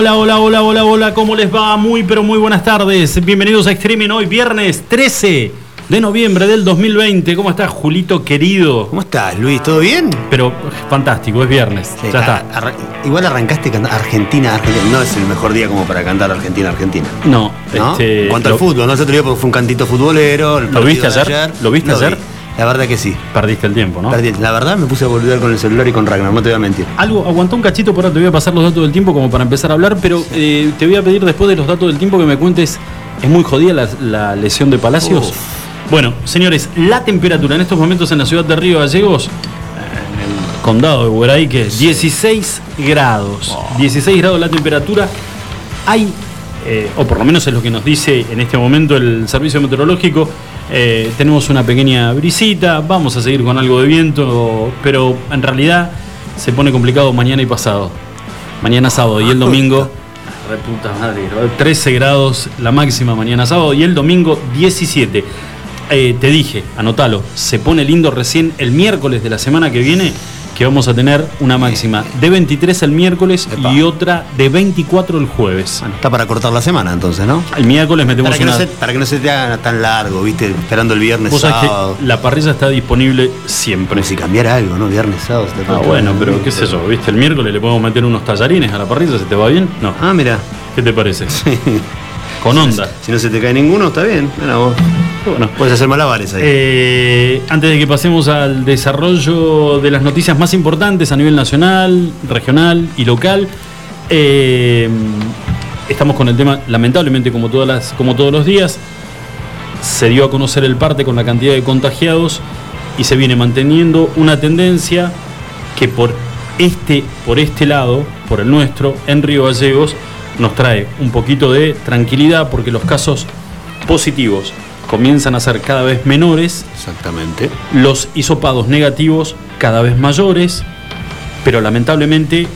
Hola, hola, hola, hola, hola, ¿cómo les va? Muy, pero muy buenas tardes. Bienvenidos a Streaming hoy, viernes 13 de noviembre del 2020. ¿Cómo estás, Julito querido? ¿Cómo estás, Luis? ¿Todo bien? Pero fantástico, es viernes. Sí, ya está. igual arrancaste cantando Argentina, Argentina. No es el mejor día como para cantar Argentina, Argentina. No, ¿No? este, en cuanto lo- al fútbol, no se te porque fue un cantito futbolero. el ¿Lo viste ayer? ¿Lo viste Lo ayer? La verdad que sí. Perdiste el tiempo, ¿no? Perdí- La verdad me puse a volver con el celular y con Ragnar, no te voy a mentir. Algo, aguantó un cachito, por ahora te voy a pasar los datos del tiempo como para empezar a hablar, pero eh, te voy a pedir después de los datos del tiempo que me cuentes, ¿es muy jodida la, la lesión de Palacios? Uf. Bueno, señores, la temperatura en estos momentos en la ciudad de Río Gallegos, en el condado de Hueray, es 16 grados. 16 grados la temperatura. Hay, eh, o por lo menos es lo que nos dice en este momento el servicio meteorológico, eh, tenemos una pequeña brisita, vamos a seguir con algo de viento, pero en realidad se pone complicado mañana y pasado. Mañana sábado y el domingo. Reputa madre, 13 grados la máxima mañana sábado y el domingo 17. Eh, te dije, anótalo, se pone lindo recién el miércoles de la semana que viene, que vamos a tener una máxima de 23 el miércoles Epa. y otra de 24 el jueves. Bueno, está para cortar la semana entonces, ¿no? El miércoles metemos Para que, no se, para que no se te haga tan largo, ¿viste? Esperando el viernes, Vos sábado. que la parrilla está disponible siempre. Si cambiara algo, ¿no? Viernes, sábado. se te Ah, bueno, pero qué sé yo, ¿viste? El miércoles le podemos meter unos tallarines a la parrilla, ¿se te va bien? No. Ah, mira. ¿Qué te parece? Con onda. Si no se te cae ninguno, está bien. Mira vos. Bueno. Puedes hacer malabares ahí. Eh, antes de que pasemos al desarrollo de las noticias más importantes a nivel nacional, regional y local, eh, estamos con el tema, lamentablemente como, todas las, como todos los días, se dio a conocer el parte con la cantidad de contagiados y se viene manteniendo una tendencia que por este, por este lado, por el nuestro, en Río Gallegos, nos trae un poquito de tranquilidad porque los casos positivos comienzan a ser cada vez menores, Exactamente. los hisopados negativos cada vez mayores, pero lamentablemente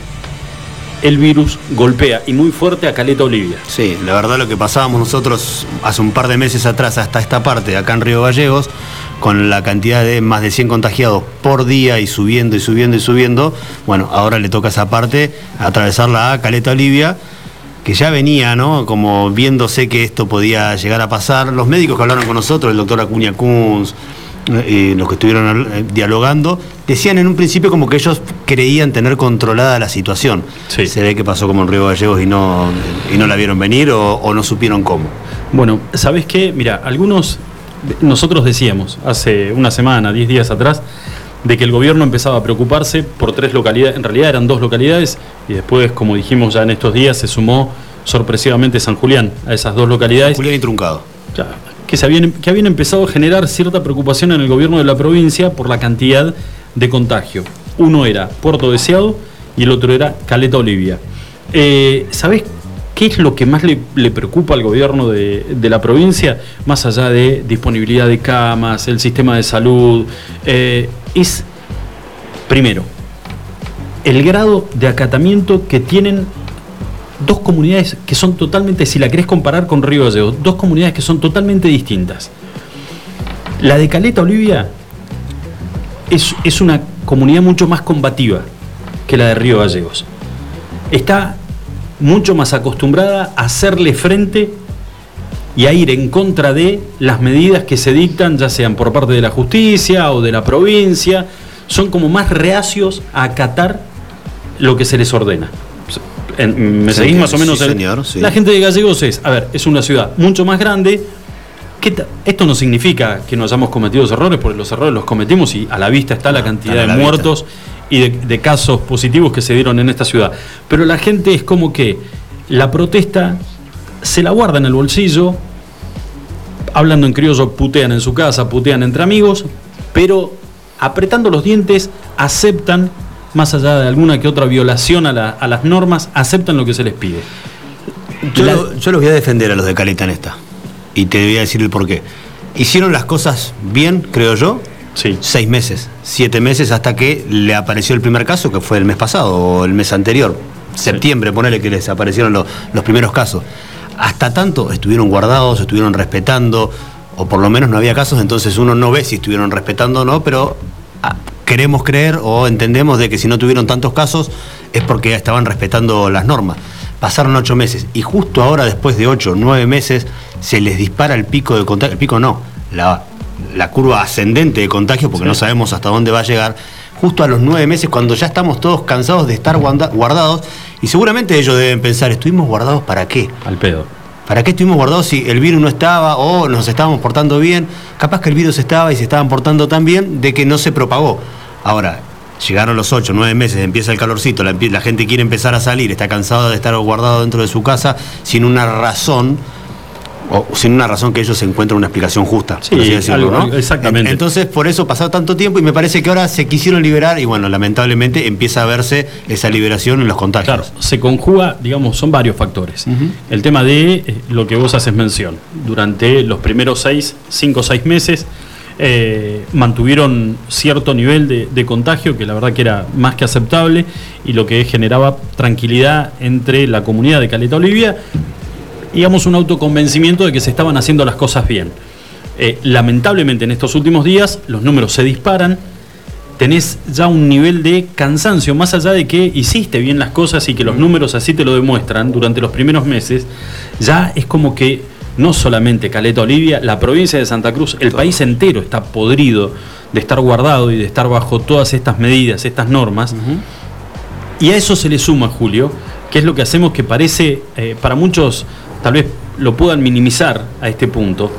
el virus golpea y muy fuerte a Caleta Olivia. Sí, la verdad lo que pasábamos nosotros hace un par de meses atrás hasta esta parte, acá en Río Gallegos, con la cantidad de más de 100 contagiados por día y subiendo y subiendo y subiendo, bueno, ahora le toca esa parte, atravesarla a Caleta Olivia, que ya venía, ¿no? Como viéndose que esto podía llegar a pasar. Los médicos que hablaron con nosotros, el doctor Acuña Kunz, eh, los que estuvieron eh, dialogando, decían en un principio como que ellos creían tener controlada la situación. Sí. Se ve que pasó como en Río Gallegos y no, y no la vieron venir o, o no supieron cómo. Bueno, ¿sabes qué? Mira, algunos, nosotros decíamos hace una semana, 10 días atrás, de que el gobierno empezaba a preocuparse por tres localidades, en realidad eran dos localidades, y después, como dijimos ya en estos días, se sumó sorpresivamente San Julián a esas dos localidades. Julián y Truncado. Ya, que, se habían, que habían empezado a generar cierta preocupación en el gobierno de la provincia por la cantidad de contagio. Uno era Puerto Deseado y el otro era Caleta Olivia. Eh, ¿Sabés qué es lo que más le, preocupa al gobierno de, de la provincia? Más allá de disponibilidad de camas, el sistema de salud, eh, es, primero, el grado de acatamiento que tienen dos comunidades que son totalmente, si la querés comparar con Río Gallegos, dos comunidades que son totalmente distintas. La de Caleta Olivia es, es una comunidad mucho más combativa que la de Río Gallegos. Está mucho más acostumbrada a hacerle frente y a ir en contra de las medidas que se dictan, ya sean por parte de la justicia o de la provincia, son como más reacios a acatar lo que se les ordena. En- ¿Me seguís más o menos? sí, señor, sí. La gente de Gallegos es, a ver, es una ciudad mucho más grande. que esto no significa que no hayamos cometido errores, porque los errores los cometimos y a la vista está la cantidad de muertos y de, de casos positivos que se dieron en esta ciudad. Pero la gente es como que la protesta se la guarda en el bolsillo, hablando en criollo, putean en su casa, putean entre amigos, pero apretando los dientes aceptan, más allá de alguna que otra violación a, la- a las normas, aceptan lo que se les pide. Yo, La- lo- yo los voy a defender a los de Caleta en esta. Y te voy a decir el porqué. Hicieron las cosas bien, creo yo, Sí. Seis meses, siete meses hasta que le apareció el primer caso, que fue el mes pasado o el mes anterior. Septiembre, ponele que les aparecieron los, los primeros casos. Hasta tanto estuvieron guardados, estuvieron respetando, o por lo menos no había casos, entonces uno no ve si estuvieron respetando o no, pero ah, queremos creer o entendemos de que si no tuvieron tantos casos es porque estaban respetando las normas. Pasaron ocho meses y justo ahora, después de ocho, nueve meses, se les dispara el pico de contagio. El pico no, la, la curva ascendente de contagio, porque Sí. no sabemos hasta dónde va a llegar. Justo a los nueve meses, cuando ya estamos todos cansados de estar guarda- guardados, y seguramente ellos deben pensar, ¿estuvimos guardados para qué? Al pedo. ¿Para qué estuvimos guardados si el virus no estaba o nos estábamos portando bien? Capaz que el virus estaba y se estaban portando tan bien de que no se propagó. Ahora, llegaron los 8, 9 meses, empieza el calorcito, la, la gente quiere empezar a salir, está cansada de estar guardado dentro de su casa sin una razón, o sin una razón que ellos encuentren una explicación justa. Sí, decirlo, algo- ¿no? algo- exactamente. En- Entonces, por eso pasó tanto tiempo y me parece que ahora se quisieron liberar y bueno, lamentablemente empieza a verse esa liberación en los contagios. Claro, se conjuga, digamos, son varios factores. El tema de eh, lo que vos haces mención. Durante los primeros seis, cinco o seis meses, eh, mantuvieron cierto nivel de, de contagio que la verdad que era más que aceptable y lo que generaba tranquilidad entre la comunidad de Caleta Olivia, digamos, un autoconvencimiento de que se estaban haciendo las cosas bien. Eh, lamentablemente en estos últimos días los números se disparan, tenés ya un nivel de cansancio, más allá de que hiciste bien las cosas y que los números así te lo demuestran durante los primeros meses, ya es como que no solamente Caleta Olivia, la provincia de Santa Cruz, el país entero está podrido de estar guardado y de estar bajo todas estas medidas, estas normas. Y a eso se le suma, Julio, que es lo que hacemos que parece, eh, para muchos tal vez lo puedan minimizar a este punto,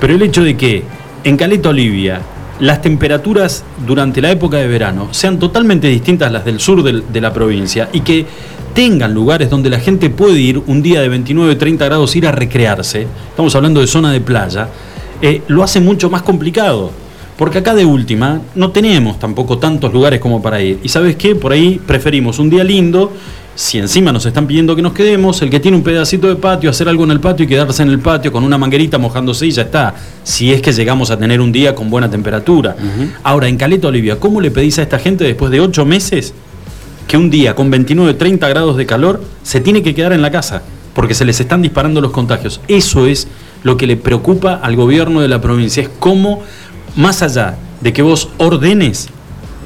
pero el hecho de que en Caleta Olivia las temperaturas durante la época de verano sean totalmente distintas a las del sur de la provincia y que tengan lugares donde la gente puede ir un día de 29, 30 grados, ir a recrearse, estamos hablando de zona de playa, eh, lo hace mucho más complicado. Porque acá de última no tenemos tampoco tantos lugares como para ir. Y sabes qué, por ahí preferimos un día lindo, si encima nos están pidiendo que nos quedemos, el que tiene un pedacito de patio, hacer algo en el patio y quedarse en el patio con una manguerita mojándose y ya está. Si es que llegamos a tener un día con buena temperatura. Ahora, en Caleta Olivia, ¿cómo le pedís a esta gente después de ocho meses que un día con 29, 30 grados de calor se tiene que quedar en la casa? Porque se les están disparando los contagios. Eso es lo que le preocupa al gobierno de la provincia. Es cómo, más allá de que vos ordenes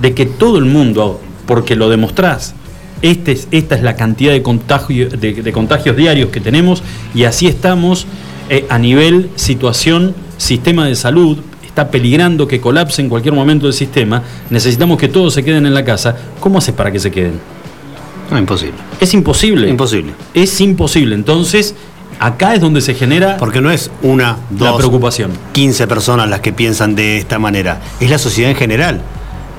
de que todo el mundo, porque lo demostrás, este es- esta es la cantidad de, contagio- de- de contagios diarios que tenemos y así estamos eh, a nivel situación, sistema de salud, está peligrando que colapse en cualquier momento el sistema, necesitamos que todos se queden en la casa. ¿Cómo haces para que se queden? No, imposible. Es imposible. Imposible. Es imposible. Entonces, acá es donde se genera Porque no es una, la dos, preocupación. 15 personas las que piensan de esta manera, es la sociedad en general.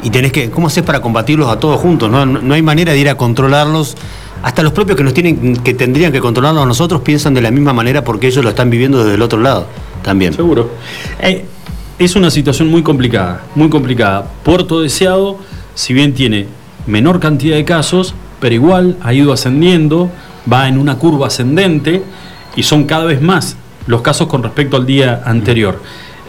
Y tenés que, ¿cómo haces para combatirlos a todos juntos? No, No- hay manera de ir a controlarlos. Hasta los propios que nos tienen, que tendrían que controlarnos a nosotros piensan de la misma manera porque ellos lo están viviendo desde el otro lado también. Seguro. Eh, es una situación muy complicada, muy complicada. Puerto Deseado, si bien tiene menor cantidad de casos, pero igual ha ido ascendiendo, va en una curva ascendente y son cada vez más los casos con respecto al día anterior.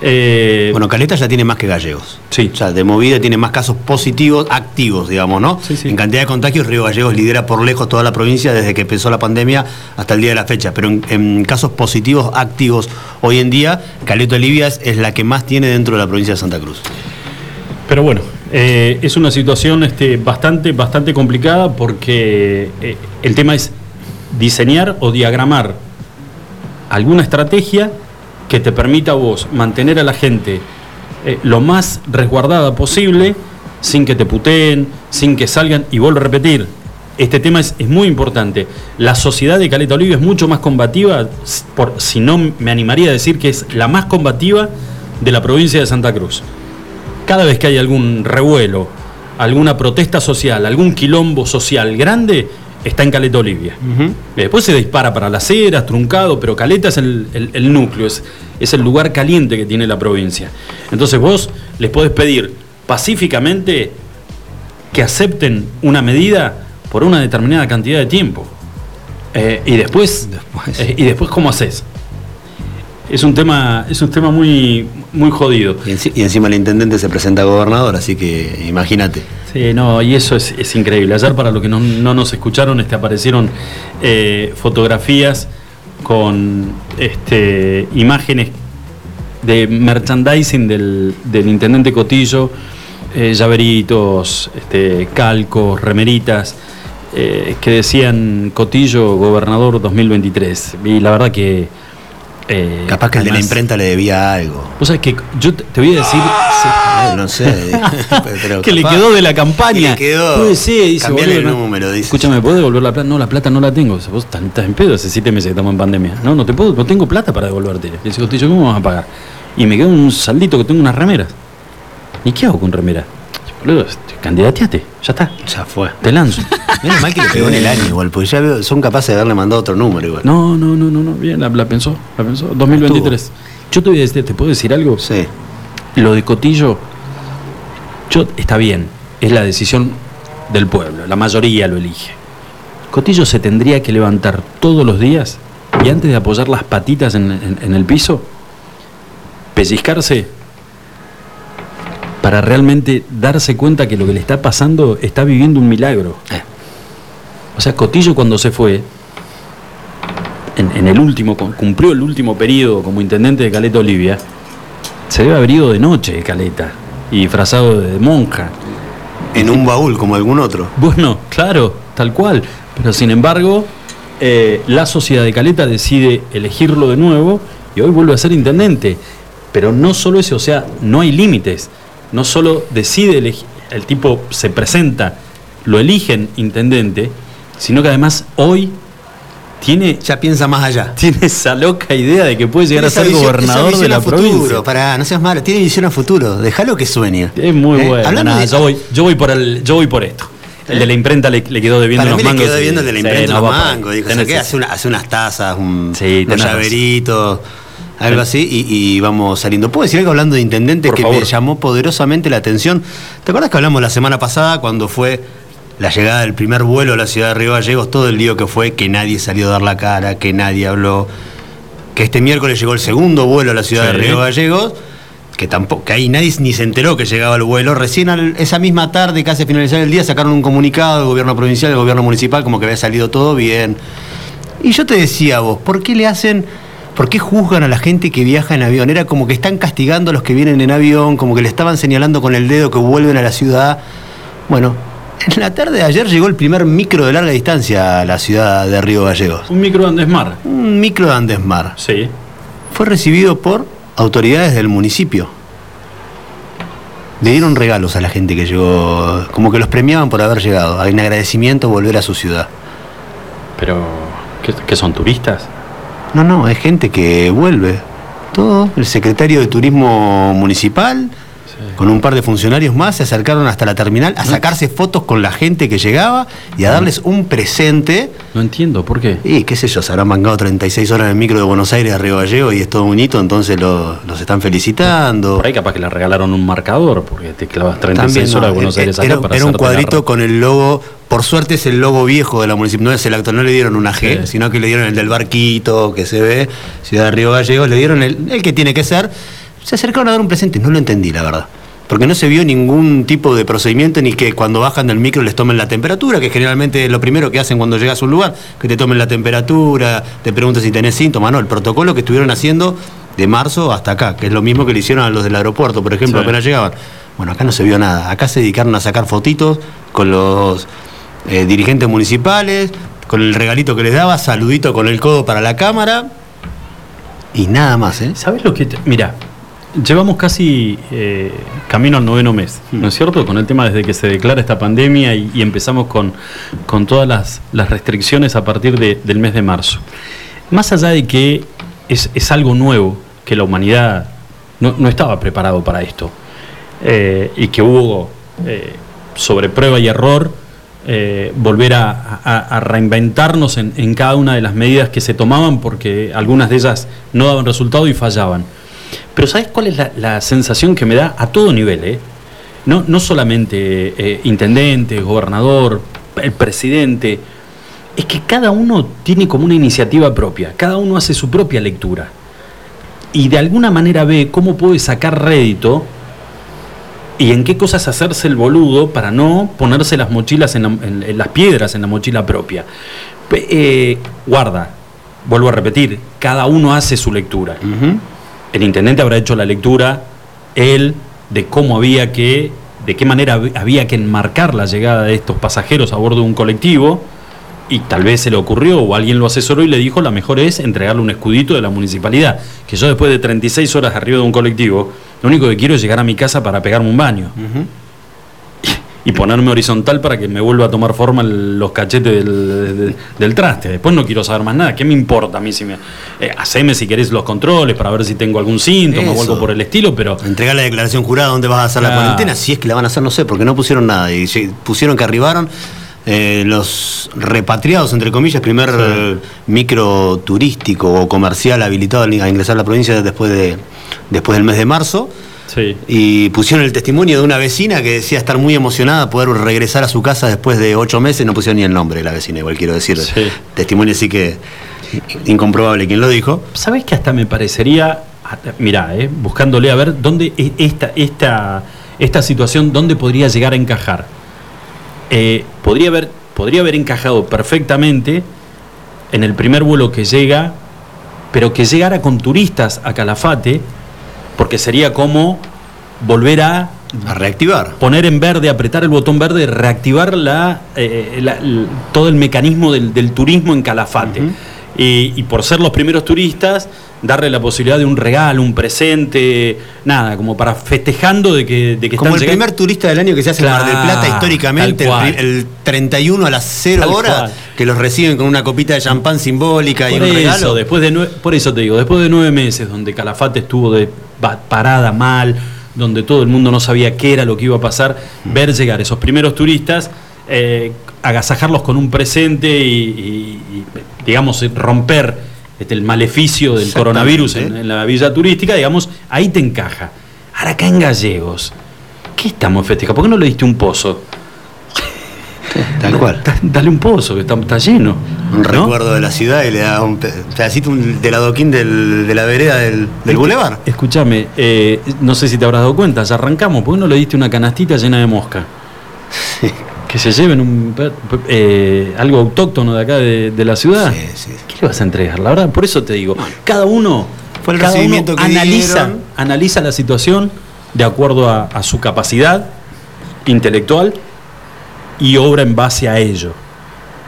Eh, Bueno, Caleta ya tiene más que Gallegos. Sí. O sea, de movida tiene más casos positivos, activos, digamos, ¿no? Sí, sí. En cantidad de contagios, Río Gallegos lidera por lejos toda la provincia desde que empezó la pandemia hasta el día de la fecha. Pero en, en casos positivos, activos, hoy en día, Caleta Olivia es- es la que más tiene dentro de la provincia de Santa Cruz. Pero bueno, eh, es una situación este, bastante, bastante complicada porque eh, el tema es diseñar o diagramar alguna estrategia que te permita a vos mantener a la gente eh, lo más resguardada posible, sin que te puteen, sin que salgan, y vuelvo a repetir, este tema es, es muy importante. La sociedad de Caleta Olivia es mucho más combativa, por, si no me animaría a decir que es la más combativa de la provincia de Santa Cruz cada vez que hay algún revuelo, alguna protesta social, algún quilombo social grande, está en Caleta Olivia. Después se dispara para las eras, truncado, pero Caleta es el, el- el núcleo, es, es el lugar caliente que tiene la provincia. Entonces vos les podés pedir pacíficamente que acepten una medida por una determinada cantidad de tiempo. Eh, y después, Después. eh, y después ¿cómo haces? es un tema, es un tema muy, muy jodido. Y, encima el intendente se presenta gobernador, así que imagínate. Sí, no, y eso es, increíble. Ayer, para los que no, nos escucharon, este, aparecieron eh, fotografías con este, imágenes de merchandising del, intendente Cotillo, eh, llaveritos, este, calcos, remeritas, eh, que decían Cotillo, gobernador 2023. Y la verdad que eh, Capaz que el de la imprenta le debía algo. O sea, que yo te, voy a decir. Ah, no sé. que le quedó de la campaña. Le quedó. dice, el número, dice. Escúchame, ¿puedo devolver la plata? No, la plata no la tengo. Vos estás, en pedo hace siete meses que estamos en pandemia. No, no te puedo, no tengo plata para devolverte. Le dice, Costillo, ¿cómo vas a pagar? Y me quedó un saldito que tengo unas remeras. ¿Y qué hago con remeras? Boludo, candidateate, ya está. Ya fue. Te lanzo. Menos mal que le pegó en el año igual, porque ya son capaces de haberle mandado otro número igual. No, no, no, no, no. bien, la, pensó, la pensó. 2023. Yo te voy a decir, ¿te puedo decir algo? Sí. Lo de Cotillo, yo, está bien, es la decisión del pueblo, la mayoría lo elige. Cotillo se tendría que levantar todos los días y antes de apoyar las patitas en, en el piso, pellizcarse para realmente darse cuenta que lo que le está pasando está viviendo un milagro. Eh. O sea, Cotillo cuando se fue, en, el último, cumplió el último periodo como intendente de Caleta Olivia, se debe haber ido de noche de Caleta y disfrazado de monja. En un baúl como algún otro. Bueno, claro, tal cual. Pero sin embargo, eh, la sociedad de Caleta decide elegirlo de nuevo y hoy vuelve a ser intendente. Pero no solo eso, o sea, no hay límites no solo decide elegir, el tipo se presenta, lo eligen intendente, sino que además hoy tiene ya piensa más allá. Tiene esa loca idea de que puede llegar a ser gobernador de la provincia. Para, no seas malo, tiene visión a futuro, déjalo que sueñe. Es muy ¿Eh? bueno. yo, voy, yo voy por el, yo voy por esto. El de la imprenta le, quedó debiendo Para unos mangos. Le quedó debiendo el de la imprenta unos mangos. Dijo, hace, hace, unas tazas, un, unos llaveritos algo así, y, vamos saliendo. ¿Puedo decir algo hablando de intendente que me llamó poderosamente la atención? ¿Te acuerdas que hablamos la semana pasada cuando fue la llegada del primer vuelo a la ciudad de Río Gallegos, todo el lío que fue, que nadie salió a dar la cara, que nadie habló, que este miércoles llegó el segundo vuelo a la ciudad de Río Gallegos, que tampoco, que ahí nadie ni se enteró que llegaba el vuelo. Recién esa misma tarde, casi a finalizar el día, sacaron un comunicado del gobierno provincial, del gobierno municipal, como que había salido todo bien. Y yo te decía a vos, ¿por qué le hacen ¿Por qué juzgan a la gente que viaja en avión? Era como que están castigando a los que vienen en avión, como que le estaban señalando con el dedo que vuelven a la ciudad. Bueno, en la tarde de ayer llegó el primer micro de larga distancia a la ciudad de Río Gallegos. Un micro de Andesmar. Un micro de Andesmar. Sí. Fue recibido por autoridades del municipio. Le dieron regalos a la gente que llegó, como que los premiaban por haber llegado, en agradecimiento volver a su ciudad. Pero, qué son turistas? No, no, es gente que vuelve. Todo, el secretario de Turismo Municipal, con un par de funcionarios más, se acercaron hasta la terminal a sacarse fotos con la gente que llegaba y a darles un presente. No entiendo, ¿por qué? Y qué sé yo, se habrán mangado 36 horas en el micro de Buenos Aires a Río Gallego y es todo un hito, entonces los están felicitando. Por ahí capaz que le regalaron un marcador, porque te clavas 36 horas de Buenos Aires acá era, Era un cuadrito con el logo, por suerte es el logo viejo de la municipalidad, no es el no le dieron una G, sino que le dieron el del barquito que se ve, Ciudad de Río Gallegos, le dieron el, el que tiene que ser. Se acercaron a dar un presente, no lo entendí, la verdad. Porque no se vio ningún tipo de procedimiento ni que cuando bajan del micro les tomen la temperatura, que generalmente es lo primero que hacen cuando llegas a un lugar, que te tomen la temperatura, te preguntan si tenés síntomas, no, el protocolo que estuvieron haciendo de marzo hasta acá, que es lo mismo que le hicieron a los del aeropuerto, por ejemplo, apenas llegaban. Bueno, acá no se vio nada, acá se dedicaron a sacar fotitos con los eh, dirigentes municipales, con el regalito que les daba, saludito con el codo para la cámara y nada más, ¿eh? ¿Sabes lo que mira, Llevamos casi eh, camino al noveno mes, ¿no es cierto? Con el tema desde que se declara esta pandemia y, empezamos con, con todas las, restricciones a partir del mes de marzo. Más allá de que es, algo nuevo, que la humanidad no, estaba preparado para esto, eh, y que hubo eh, sobre prueba y error, volver a, reinventarnos en, en cada una de las medidas que se tomaban porque algunas de ellas no daban resultado y fallaban. Pero ¿sabes cuál es la, sensación que me da a todo nivel? Eh? No, no solamente eh, intendente, gobernador, el presidente, es que cada uno tiene como una iniciativa propia, cada uno hace su propia lectura. y de alguna manera ve cómo puede sacar rédito y en qué cosas hacerse el boludo para no ponerse las mochilas en, la- en- las piedras en la mochila propia. Eh, guarda, vuelvo a repetir, cada uno hace su lectura. El intendente habrá hecho la lectura, él, de cómo había que, de qué manera hab- había que enmarcar la llegada de estos pasajeros a bordo de un colectivo, y tal vez se le ocurrió o alguien lo asesoró y le dijo, la mejor es entregarle un escudito de la municipalidad, que yo después de 36 horas arriba de un colectivo, lo único que quiero es llegar a mi casa para pegarme un baño. Y ponerme horizontal para que me vuelva a tomar forma el- los cachetes del, de- del traste. Después no quiero saber más nada. ¿Qué me importa a mí si me... eh, haceme si querés los controles para ver si tengo algún síntoma o Eso. algo por el estilo, pero... Entregar la declaración jurada dónde vas a hacer la cuarentena, si es que la van a hacer, no sé, porque no pusieron nada. Y sí, pusieron que arribaron eh, los repatriados, entre comillas, primer eh, micro turístico o comercial habilitado a ingresar a la provincia después, de, después del mes de marzo. Sí. Y pusieron el testimonio de una vecina que decía estar muy emocionada poder regresar a su casa después de ocho meses. No pusieron ni el nombre de la vecina, igual quiero decir. Sí. Testimonio así que incomprobable quien lo dijo. ¿Sabés que hasta me parecería, mirá, eh, buscándole a ver dónde esta, esta, esta situación, dónde podría llegar a encajar? Eh, podría, haber, podría haber encajado perfectamente en el primer vuelo que llega, pero que llegara con turistas a Calafate, porque sería como volver a A reactivar. poner en verde, apretar el botón verde, reactivar la, eh, la- l- todo el mecanismo del, del turismo en Calafate. Y por ser los primeros turistas, darle la posibilidad de un regalo, un presente, nada, como para festejando de que, de que Como el están primer turista del año que se hace Claro, en Mar del Plata históricamente, el, pri- el 31 a las 0 Tal horas, que los reciben con una copita de champán simbólica y Por un eso, regalo. después de nue- por eso te digo, después de nueve meses donde Calafate estuvo de pa- parada mal, donde todo el mundo no sabía qué era lo que iba a pasar, ver llegar esos primeros turistas, eh, agasajarlos con un presente y, y- y, digamos, romper este, el maleficio del coronavirus en, en la villa turística, digamos, ahí te encaja. Ahora acá en Gallegos, ¿qué estamos festejando? ¿Por qué no le diste un pozo? Tal cual. Da- Dale un pozo, que está, está lleno. Un ¿no? recuerdo de la ciudad y le da un pe- pedacito un- del adoquín del- de la vereda del, del bulevar. Escúchame, eh, no sé si te habrás dado cuenta, ya arrancamos, ¿por qué no le diste una canastita llena de mosca? Que se lleven un, eh, algo autóctono de acá de, de la ciudad. Sí, sí. ¿Qué le vas a entregar? La verdad, por eso te digo, cada uno, Fue el cada uno que analiza, dieron. analiza la situación de acuerdo a, a su capacidad intelectual y obra en base a ello.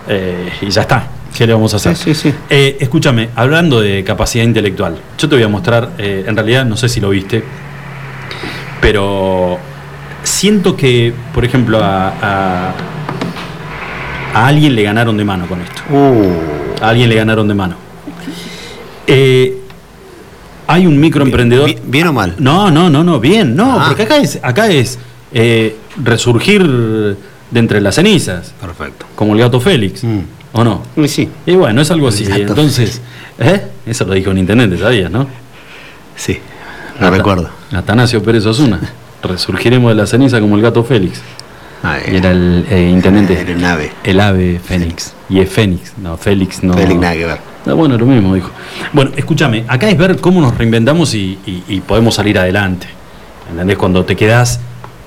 Eh, y ya está. ¿Qué le vamos a hacer? Sí, sí, sí. Eh, escúchame, hablando de capacidad intelectual, yo te voy a mostrar, en realidad no sé si lo viste, pero siento que, por ejemplo, a, a- a alguien le ganaron de mano con esto. Uh, A alguien le ganaron de mano. Eh, hay un microemprendedor. ¿Bien, bien o mal? No, no, no, no, bien, no, Ah. porque acá es, acá es eh, resurgir de entre las cenizas, Perfecto. como el gato Félix, Mm. ¿o no? Y sí, Y bueno, es algo así. Entonces, ¿eh? Eso lo dijo un intendente, ¿sabías, no? sí, lo recuerdo. Atanasio Pérez Osuna. Resurgiremos de la ceniza como el gato Félix. Ah, Y era el eh, intendente. Era el ave. El ave Fénix. Y es Fénix. No, Félix no. Félix nada que ver. Ah, bueno, lo mismo dijo. Bueno, escúchame, acá es ver cómo nos reinventamos y, y- y podemos salir adelante. ¿Entendés? Cuando te quedás,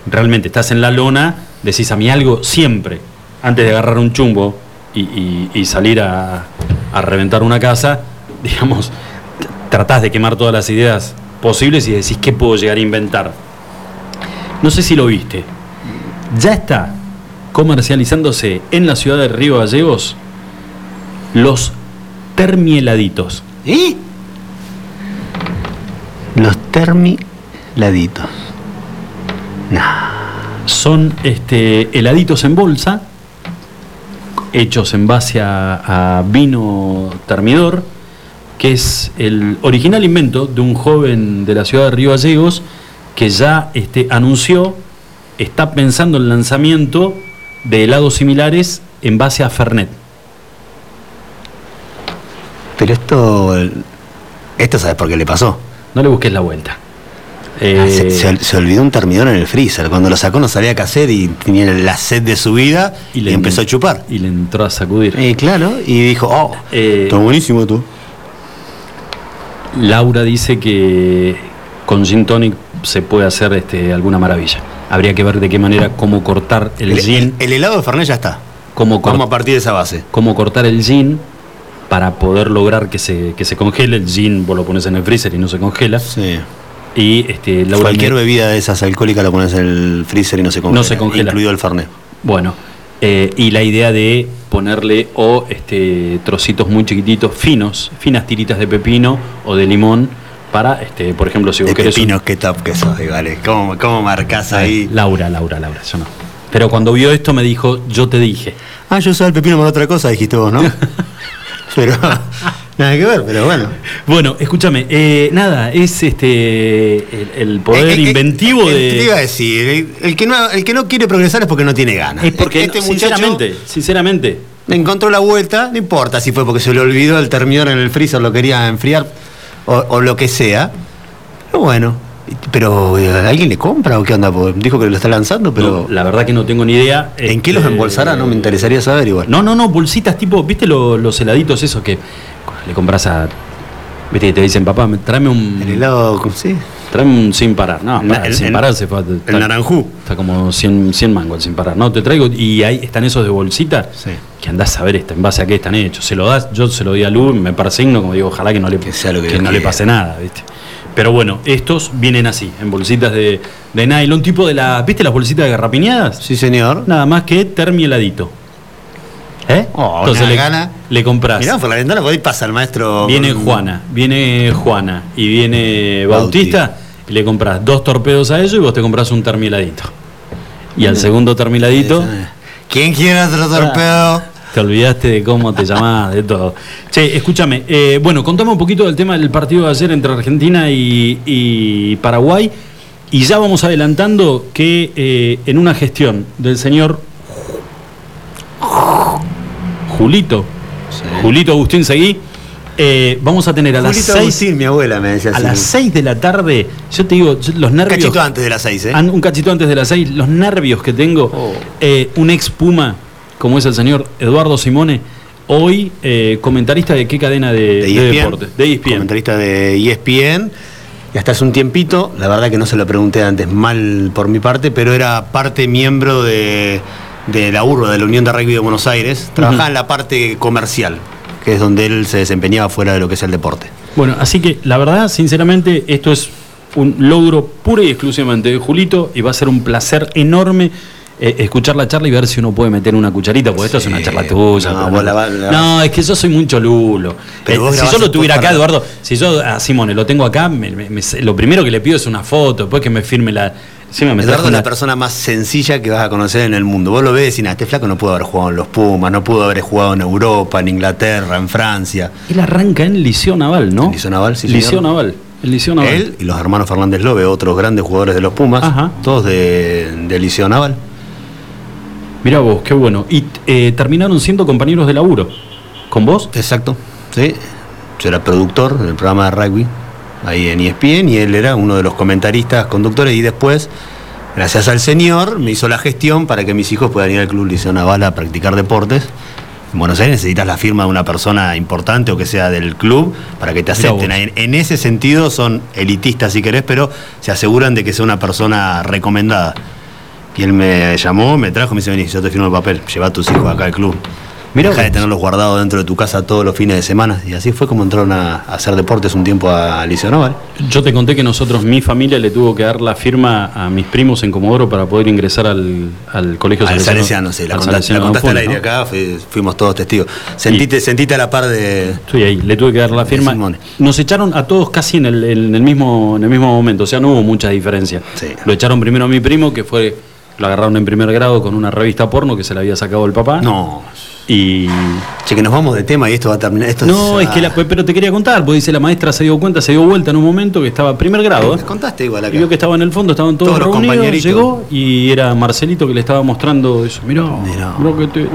realmente estás en la lona, decís a mí algo siempre, antes de agarrar un chumbo y, y- y salir a, a reventar una casa, digamos, tratás de quemar todas las ideas posibles y decís qué puedo llegar a inventar. No sé si lo viste. Ya está comercializándose en la ciudad de Río Gallegos los termieladitos. ¿Y? Los termiladitos. Nah. Son este, heladitos en bolsa, hechos en base a, a vino termidor, que es el original invento de un joven de la ciudad de Río Gallegos que ya este, anunció, está pensando en el lanzamiento de helados similares en base a Fernet. Pero esto. Esto sabes por qué le pasó. No le busques la vuelta. Ah, se, Eh, se- se olvidó un termidor en el freezer. Cuando lo sacó no sabía qué hacer y tenía la sed de su vida y, le empezó a chupar. Y le entró a sacudir. Eh, claro, y dijo, oh, Eh, está buenísimo tú. Laura dice que con gin tonic se puede hacer este, alguna maravilla. Habría que ver de qué manera, cómo cortar el, El, gin, el helado de Fernet ya está. cómo, Vamos a partir de esa base. cómo cortar el gin para poder lograr que se, que se congele. El gin vos lo pones en el freezer y no se congela. Sí. Y este, Laura Cualquier me- bebida de esas alcohólicas la pones en el freezer y no se congela. No se congela. Incluido el Fernet. Bueno, eh, y la idea de ponerle o este, trocitos muy chiquititos, finos, finas tiritas de pepino o de limón, para, este, por ejemplo, si vos De querés. un- pepinos, qué top que sos, eh, vale. ¿Cómo, cómo marcás ahí? Laura, Laura, Laura, yo no. Pero cuando vio esto me dijo, yo te dije. Ah, yo usaba el pepino para otra cosa, dijiste vos, ¿no? pero nada que ver, pero bueno. Bueno, escúchame, eh, nada, es este el, el poder Eh, eh, eh, inventivo eh, de. Te iba a decir, el, el que no, el que no quiere progresar es porque no tiene ganas. es porque, este no, muchacho sinceramente, sinceramente, encontró la vuelta, no importa si fue porque se le olvidó el termidor en el freezer, lo quería enfriar o, o lo que sea. Pero bueno, pero eh, ¿alguien le compra o qué onda? Dijo que lo está lanzando, pero no, la verdad que no tengo ni idea. ¿en qué los Este, embolsará? No me interesaría saber igual. No, no, no, bolsitas tipo, ¿viste lo- los heladitos esos que le compras a. ¿Viste te dicen, papá, me- tráeme un. El helado, sí. Tráeme un sin parar. No, El- para, el- sin el- parar se fue. El naranjú. Está como 100, 100 mangos el sin parar. No, te traigo. Y ahí están esos de bolsita. Sí. Que andás a ver esta, en base a qué están hechos. Se lo das, yo se lo di a Lu, me persigno, como digo, ojalá que no le, Que sea lo que que Dios no le pase nada, ¿viste? Pero bueno, estos vienen así, en bolsitas de, de nylon, tipo de la. ¿Viste las bolsitas de garrapiñadas? Sí, señor. Nada más que termieladito. ¿Eh? Oh, Entonces le, gana. le compras. Mirá por la ventana, por ahí pasa el maestro. Viene con- Juana, viene Juana y viene Bautista, y le compras dos torpedos a ellos y vos te compras un termiladito. Y al segundo termiladito, ¿Quién quiere otro torpedo? te olvidaste de cómo te llamás, de todo. Che, escúchame, eh, bueno, contame un poquito del tema del partido de ayer entre Argentina y, y Paraguay. Y ya vamos adelantando que eh, en una gestión del señor Julito, Julito Agustín Seguí, eh, vamos a tener a las Julito 6 Agustín, mi abuela me decía a así. las 6 de la tarde, yo te digo, los Un nervios. cachito antes de las seis, ¿eh? an- un cachito antes de las 6, los nervios que tengo. Oh. eh, un ex Puma, como es el señor Eduardo Simone, hoy eh, comentarista de qué cadena de, de de ESPN, deportes. De E ESPN. Comentarista de E ESPN. Y hasta hace un tiempito, la verdad que no se lo pregunté antes, mal por mi parte, pero era parte miembro de, de la URBA, de la Unión de Rugby de Buenos Aires. Trabajaba en la parte comercial, que es donde él se desempeñaba fuera de lo que es el deporte. Bueno, así que la verdad, sinceramente, esto es un logro puro y exclusivamente de Julito y va a ser un placer enorme. Eh, escuchar la charla y ver si uno puede meter una cucharita, porque esto es Sí, una charla tuya. no, la la es que yo soy mucho lulo. Pero Eh, si yo lo tuviera acá, para- Eduardo, si yo a Simone lo tengo acá, me- me- me- lo primero que le pido es una foto, después que me firme la. Me Eduardo es la persona más sencilla que vas a conocer en el mundo. Vos lo ves y decís, "Nah, este flaco no pudo haber jugado en los Pumas, no pudo haber jugado en Europa, en Inglaterra, en Francia. Él arranca en Liceo Naval, ¿no? En Liceo Naval, sí, Liceo señor. Naval. El Liceo Naval. Él y los hermanos Fernández Lobe, otros grandes jugadores de los Pumas, Ajá. todos de, de Liceo Naval. Mirá vos, qué bueno. Y eh, terminaron siendo compañeros de laburo. ¿Con vos? Exacto, sí. Yo era productor del programa de rugby ahí en ESPN y él era uno de los comentaristas, conductores y después, gracias al señor, me hizo la gestión para que mis hijos puedan ir al Club Liceo Naval a practicar deportes. En Buenos Aires necesitas la firma de una persona importante o que sea del club para que te acepten. En, en ese sentido son elitistas si querés, pero se aseguran de que sea una persona recomendada. Y él me llamó, me trajo, me dice, vení, yo te firmo el papel, lleva a tus hijos acá al club. Mirá Deja de tenerlos guardados dentro de tu casa todos los fines de semana. Y así fue como entraron a, a hacer deportes un tiempo a, Liceo Naval. Yo te conté que nosotros, mi familia, le tuvo que dar la firma a mis primos en Comodoro para poder ingresar al, al colegio Al Salesiano, sí, la al contaste, Salesiano la contaste al aire acá, fui- fuimos todos testigos. Sentite, sentite a la par de. Estoy ahí, le tuve que dar la firma. Nos echaron a todos casi en el, en el mismo, en el mismo momento, o sea, no hubo mucha diferencia. Sí. Lo echaron primero a mi primo, que fue, lo agarraron en primer grado con una revista porno que se le había sacado el papá. No. Y. Che, que nos vamos de tema y esto va a terminar. Esto No, es que la, pero te quería contar, porque dice la maestra se dio cuenta, se dio vuelta en un momento que estaba primer grado. ¿eh? contaste igual acá. Y vio que estaba en el fondo, estaban todos, Todos los reunidos, compañeritos. llegó y era Marcelito que le estaba mostrando eso. Mirá, Mirá. mirá que te...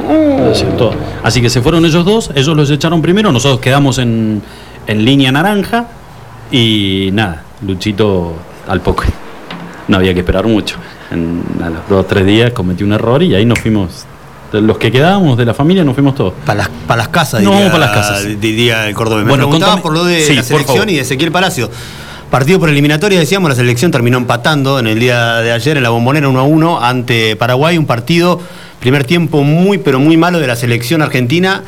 Así, todo. Así que se fueron ellos dos, ellos los echaron primero, nosotros quedamos en, en línea naranja y nada, Luchito al poco. No había que esperar mucho. En, a los dos o tres días cometí un error y ahí nos fuimos Los que quedábamos de la familia nos fuimos todos. Para las, para las casas, No, diría, para las casas. diría el Córdoba. Me Bueno, preguntaba contame- por lo de Sí, la selección y de Ezequiel Palacio. Partido por eliminatoria, decíamos, la selección terminó empatando en el día de ayer en la bombonera 1 a 1 ante Paraguay, un partido, primer tiempo muy, pero muy malo de la selección argentina,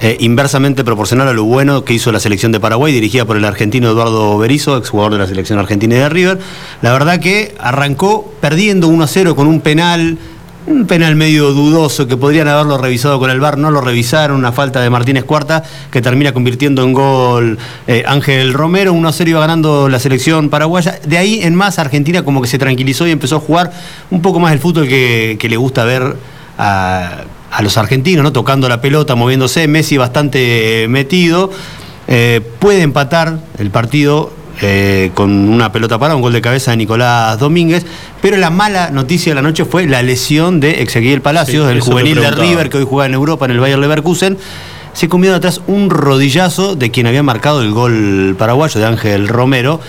eh, inversamente proporcional a lo bueno que hizo la selección de Paraguay, dirigida por el argentino Eduardo Berizzo, exjugador de la selección argentina y de River. La verdad que arrancó perdiendo 1 a 0 con un penal. Un penal medio dudoso que podrían haberlo revisado con el VAR, no lo revisaron, una falta de Martínez Cuarta que termina convirtiendo en gol eh, Ángel Romero, 1 a 0 iba ganando la selección paraguaya. De ahí en más Argentina como que se tranquilizó y empezó a jugar un poco más el fútbol que, que le gusta ver a, a los argentinos, ¿no? tocando la pelota, moviéndose, Messi bastante metido. Eh, puede empatar el partido eh, con una pelota para un gol de cabeza de Nicolás Domínguez, pero la mala noticia de la noche fue la lesión de Ezequiel Palacios, Sí, del juvenil de. River que hoy juega en Europa en el Bayer Leverkusen. Se comió de atrás un rodillazo de quien había marcado el gol paraguayo de Ángel Romero.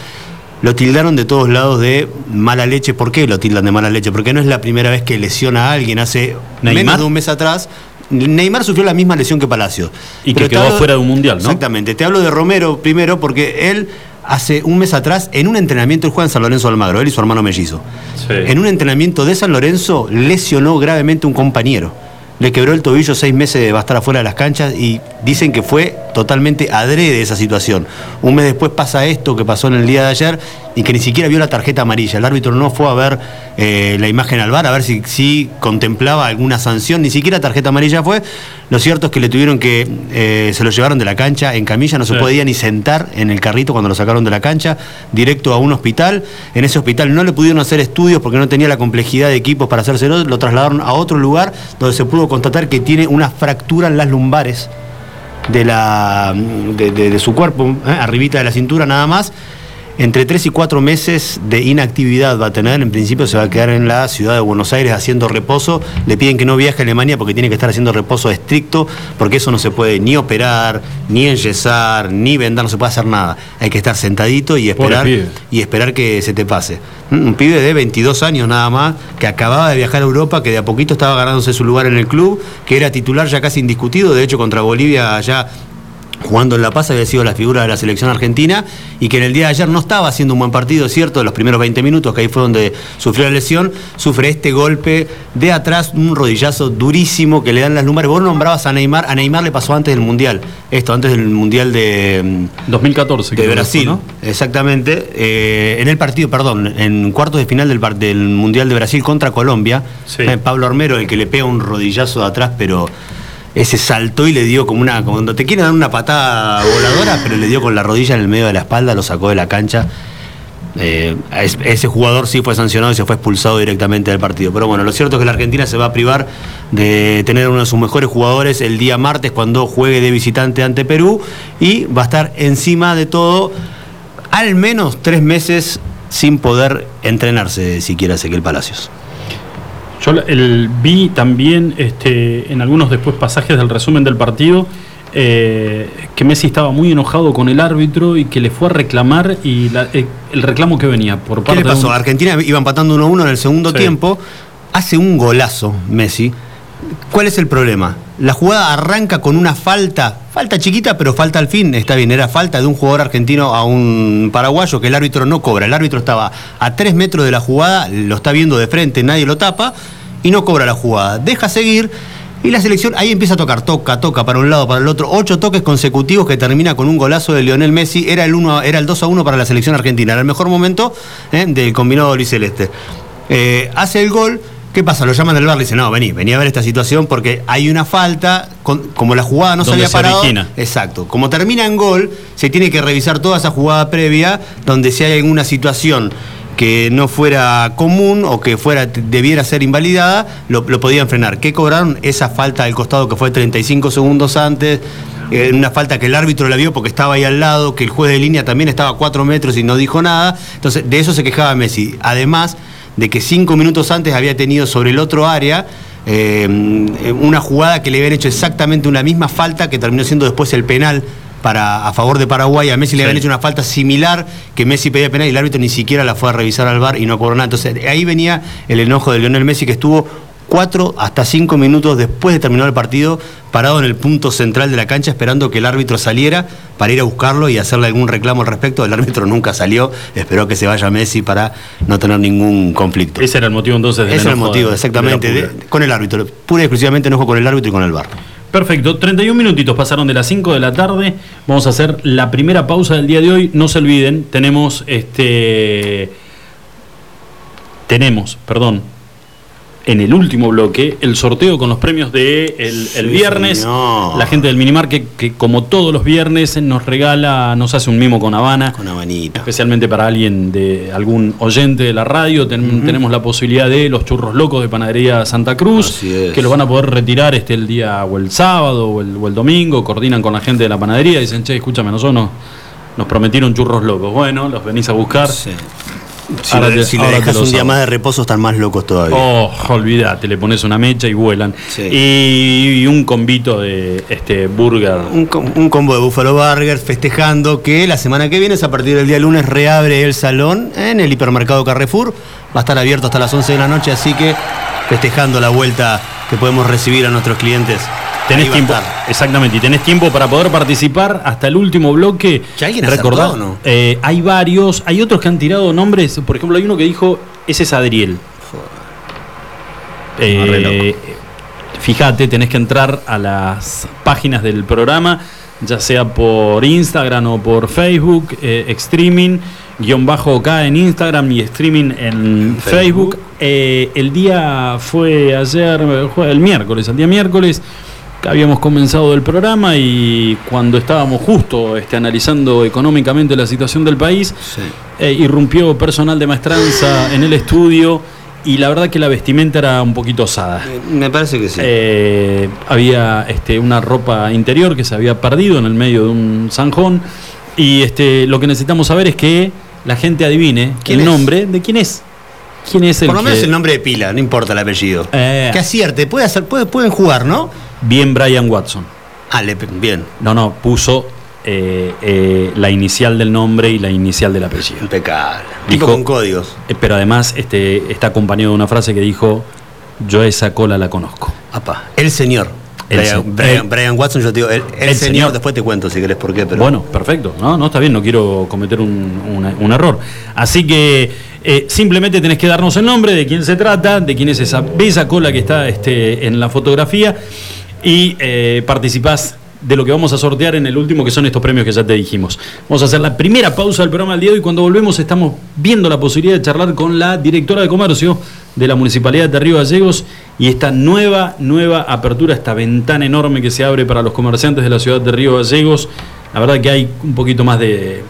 Lo tildaron de todos lados de mala leche. ¿Por qué lo tildan de mala leche? Porque no es la primera vez que lesiona a alguien. Hace ¿Neymar? menos de un mes atrás. Neymar sufrió la misma lesión que Palacios. Y que quedó hablo- fuera de un mundial, ¿no? Exactamente. Te hablo de Romero primero porque él hace un mes atrás, en un entrenamiento, él juega en San Lorenzo Almagro, él y su hermano mellizo. Sí. En un entrenamiento de San Lorenzo lesionó gravemente a un compañero. Le quebró el tobillo, seis meses va a estar afuera de las canchas y dicen que fue totalmente adrede esa situación. Un mes después pasa esto que pasó en el día de ayer y que ni siquiera vio la tarjeta amarilla. El árbitro no fue a ver eh, la imagen al bar, a ver si, si contemplaba alguna sanción, ni siquiera tarjeta amarilla fue. Lo cierto es que le tuvieron que, eh, se lo llevaron de la cancha en camilla, no se Sí. podía ni sentar en el carrito cuando lo sacaron de la cancha, directo a un hospital. En ese hospital no le pudieron hacer estudios porque no tenía la complejidad de equipos para hacérselo, lo trasladaron a otro lugar donde se pudo constatar que tiene una fractura en las lumbares de, la, de, su cuerpo, ¿eh? arribita de la cintura nada más. Entre tres y cuatro meses de inactividad va a tener, en principio se va a quedar en la ciudad de Buenos Aires haciendo reposo. Le piden que no viaje a Alemania porque tiene que estar haciendo reposo estricto, porque eso no se puede ni operar, ni enyesar, ni vendar, no se puede hacer nada. Hay que estar sentadito y esperar, y esperar que se te pase. Un pibe de 22 años nada más, que acababa de viajar a Europa, que de a poquito estaba ganándose su lugar en el club, que era titular ya casi indiscutido, de hecho contra Bolivia ya jugando en La Paz había sido la figura de la selección argentina y que en el día de ayer no estaba haciendo un buen partido, cierto, los primeros 20 minutos, que ahí fue donde sufrió la lesión, sufre este golpe de atrás, un rodillazo durísimo que le dan las lumbares. Vos nombrabas a Neymar, a Neymar le pasó antes del Mundial, esto antes del Mundial de, mm, 2014. de creo que Brasil, ¿no? exactamente. Eh, en el partido, perdón, en cuartos de final del, del Mundial de Brasil contra Colombia, Sí. eh, Pablo Armero, el que le pega un rodillazo de atrás, pero ese saltó y le dio como una. Como cuando te quieren dar una patada voladora, pero le dio con la rodilla en el medio de la espalda, lo sacó de la cancha. Eh, ese jugador sí fue sancionado y se fue expulsado directamente del partido. Pero bueno, lo cierto es que la Argentina se va a privar de tener uno de sus mejores jugadores el día martes cuando juegue de visitante ante Perú y va a estar encima de todo al menos tres meses sin poder entrenarse siquiera Ezequiel Palacios. Yo el- vi también este, en algunos después pasajes del resumen del partido eh, que Messi estaba muy enojado con el árbitro y que le fue a reclamar y la- eh, el reclamo que venía por ¿Qué parte le pasó? de un- Argentina iba empatando 1-1 en el segundo Sí. tiempo, hace un golazo Messi. ¿Cuál es el problema? La jugada arranca con una falta, falta chiquita, pero falta al fin, está bien, era falta de un jugador argentino a un paraguayo que el árbitro no cobra. El árbitro estaba a tres metros de la jugada, lo está viendo de frente, nadie lo tapa y no cobra la jugada. Deja seguir y la selección ahí empieza a tocar, toca, toca para un lado, para el otro. Ocho toques consecutivos que termina con un golazo de Lionel Messi. Era el, uno, era el 2 a 1 para la selección argentina. Era el mejor momento eh, del combinado Celeste. Eh, hace el gol. ¿Qué pasa? Lo llaman del bar, le dicen, no, vení, vení a ver esta situación porque hay una falta, con- como la jugada no se había se parado. origina. Exacto. Como termina en gol, se tiene que revisar toda esa jugada previa, donde si hay alguna situación que no fuera común o que fuera debiera ser invalidada, lo, lo podían frenar. ¿Qué cobraron? Esa falta del costado que fue 35 segundos antes, eh, una falta que el árbitro la vio porque estaba ahí al lado, que el juez de línea también estaba a cuatro metros y no dijo nada. Entonces, de eso se quejaba Messi. Además de que cinco minutos antes había tenido sobre el otro área eh, una jugada que le habían hecho exactamente una misma falta que terminó siendo después el penal para, a favor de Paraguay. A Messi le habían hecho una falta similar que Messi pedía penal y el árbitro ni siquiera la fue a revisar al bar y no cobró nada. Entonces ahí venía el enojo de Lionel Messi que estuvo cuatro hasta cinco minutos después de terminar el partido, parado en el punto central de la cancha esperando que el árbitro saliera para ir a buscarlo y hacerle algún reclamo al respecto. El árbitro nunca salió, esperó que se vaya Messi para no tener ningún conflicto. Ese era el motivo entonces Ese era el motivo, exactamente, con el árbitro. Pura y exclusivamente enojo con el árbitro y con el bar. Perfecto, 31 minutitos pasaron de las 5 de la tarde. Vamos a hacer la primera pausa del día de hoy. No se olviden, tenemos este. Tenemos, perdón, en el último bloque el sorteo con los premios de el, viernes. La gente del Minimar que, como todos los viernes nos regala, nos hace un mimo con Habana. Con Habanita. Especialmente para alguien de algún oyente de la radio. Tenemos la posibilidad de los churros locos de Panadería Santa Cruz. Que los van a poder retirar este el día o el sábado o el, domingo. Coordinan con la gente de la panadería. Dicen, che, escúchame, nosotros nos, nos prometieron churros locos. Bueno, los venís a buscar. Si, le, dejas un día más de reposo están más locos todavía. Oh, olvídate, le pones una mecha y vuelan. Y, un combito de este burger. Un, combo de Buffalo Burgers festejando que la semana que viene, a partir del día lunes, reabre el salón en el hipermercado Carrefour. Va a estar abierto hasta las 11 de la noche, así que festejando la vuelta que podemos recibir a nuestros clientes Tenés tiempo. Exactamente, y tenés tiempo para poder participar hasta el último bloque. ¿Que alguien recordado o no? Eh, hay varios, hay otros que han tirado nombres. Por ejemplo, hay uno que dijo: ese es Adriel. Eh, fíjate, tenés que entrar a las páginas del programa, ya sea por Instagram o por Facebook, eh, streaming, guion bajo acá en Instagram y streaming en Facebook. el día fue ayer, el miércoles, el día miércoles habíamos comenzado el programa y cuando estábamos justo este, analizando económicamente la situación del país, eh, irrumpió personal de maestranza en el estudio y la verdad que la vestimenta era un poquito osada. Eh, me parece que sí. Eh, había este, una ropa interior que se había perdido en el medio de un zanjón y este, lo que necesitamos saber es que la gente adivine el nombre de quién es. ¿Quién es el Por lo menos el nombre de pila, no importa el apellido. que acierte, puede hacer, puede, pueden jugar, ¿no? Bien Brian Watson. Ah, bien. No, no, puso eh, eh, la inicial del nombre y la inicial del apellido. Impecable. Tipo con códigos. Eh, pero además este, está acompañado de una frase que dijo, yo esa cola la conozco. Apa, el señor. Brian, Watson, yo te digo, el, señor, después te cuento si querés por qué. Pero... Bueno, perfecto, no, no está bien, no quiero cometer un, error. Así que simplemente tenés que darnos el nombre, de quién se trata, de quién es esa bella cola que está este, en la fotografía y eh, participás de lo que vamos a sortear en el último, que son estos premios que ya te dijimos. Vamos a hacer la primera pausa del programa del día de hoy. Cuando volvemos, estamos viendo la posibilidad de charlar con la directora de comercio de la Municipalidad de Río Gallegos y esta nueva, nueva apertura, esta ventana enorme que se abre para los comerciantes de la ciudad de Río Gallegos. La verdad que hay un poquito más de,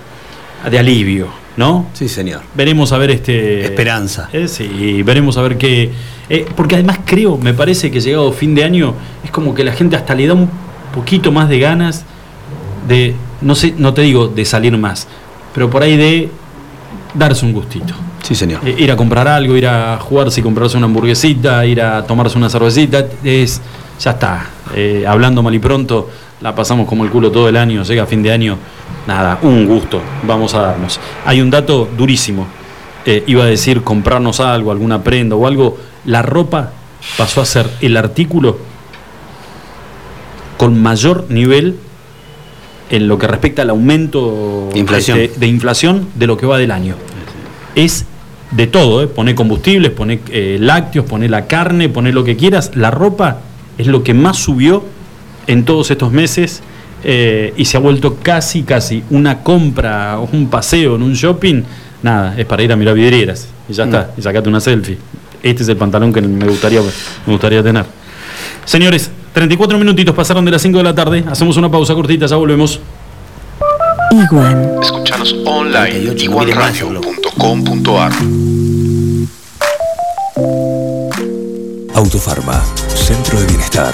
de alivio, ¿no? Sí, señor. Veremos a ver este. Esperanza. Eh, sí, veremos a ver qué eh, porque además creo, me parece que llegado fin de año es como que la gente hasta le da un poquito más de ganas de, no sé, no te digo de salir más, pero por ahí de darse un gustito. Sí, señor. Eh, ir a comprar algo, ir a jugarse y comprarse una hamburguesita, ir a tomarse una cervecita, es, ya está. Hablando mal y pronto, la pasamos como el culo todo el año, llega fin de año, nada, un gusto, vamos a darnos. Hay un dato durísimo, iba a decir comprarnos algo, alguna prenda o algo, la ropa pasó a ser el artículo con mayor nivel en lo que respecta al aumento este, De, inflación de lo que va del año. Es de todo, ¿eh? pone combustibles, pone eh, lácteos, pone la carne, pone lo que quieras. La ropa es lo que más subió en todos estos meses eh, y se ha vuelto casi, casi una compra, un paseo en un shopping. Nada, es para ir a mirar vidrieras y ya está, y sacate una selfie este es el pantalón que me gustaría, me gustaría tener. Señores, 34 minutitos pasaron de las 5 de la tarde. Hacemos una pausa cortita, ya volvemos. Iguan. Escuchanos online iguanradio.com.ar Autofarma, Centro de Bienestar.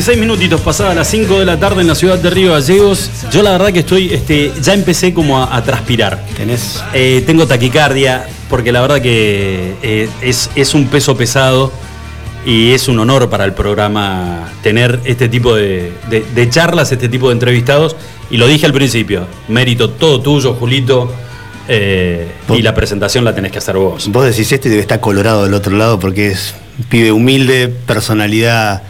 46 minutitos pasadas las 5 de la tarde en la ciudad de Río Gallegos. Yo la verdad que estoy, este, ya empecé como a, a transpirar. Tenés. Eh, tengo taquicardia, porque la verdad que eh, es, es un peso pesado y es un honor para el programa tener este tipo de, de- de charlas, este tipo de entrevistados. Y lo dije al principio, mérito todo tuyo, Julito. eh, y la presentación la tenés que hacer vos. Vos decís esto y debe estar colorado del otro lado porque es un pibe humilde, personalidad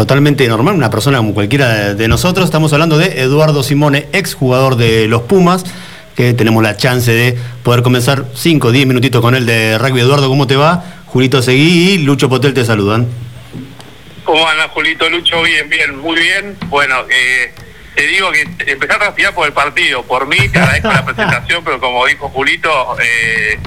totalmente normal, una persona como cualquiera de nosotros. Estamos hablando de Eduardo Simone, ex jugador de los Pumas, que tenemos la chance de poder comenzar 5 o 10 minutitos con él de rugby. Eduardo, ¿cómo te va? Julito Seguí y Lucho Potel te saludan. ¿Cómo anda, Julito Lucho? Bien, bien, muy bien. Bueno, eh, te digo que empecé a transpirar por el partido. Por mí, te agradezco la presentación, pero como dijo Julito, eh,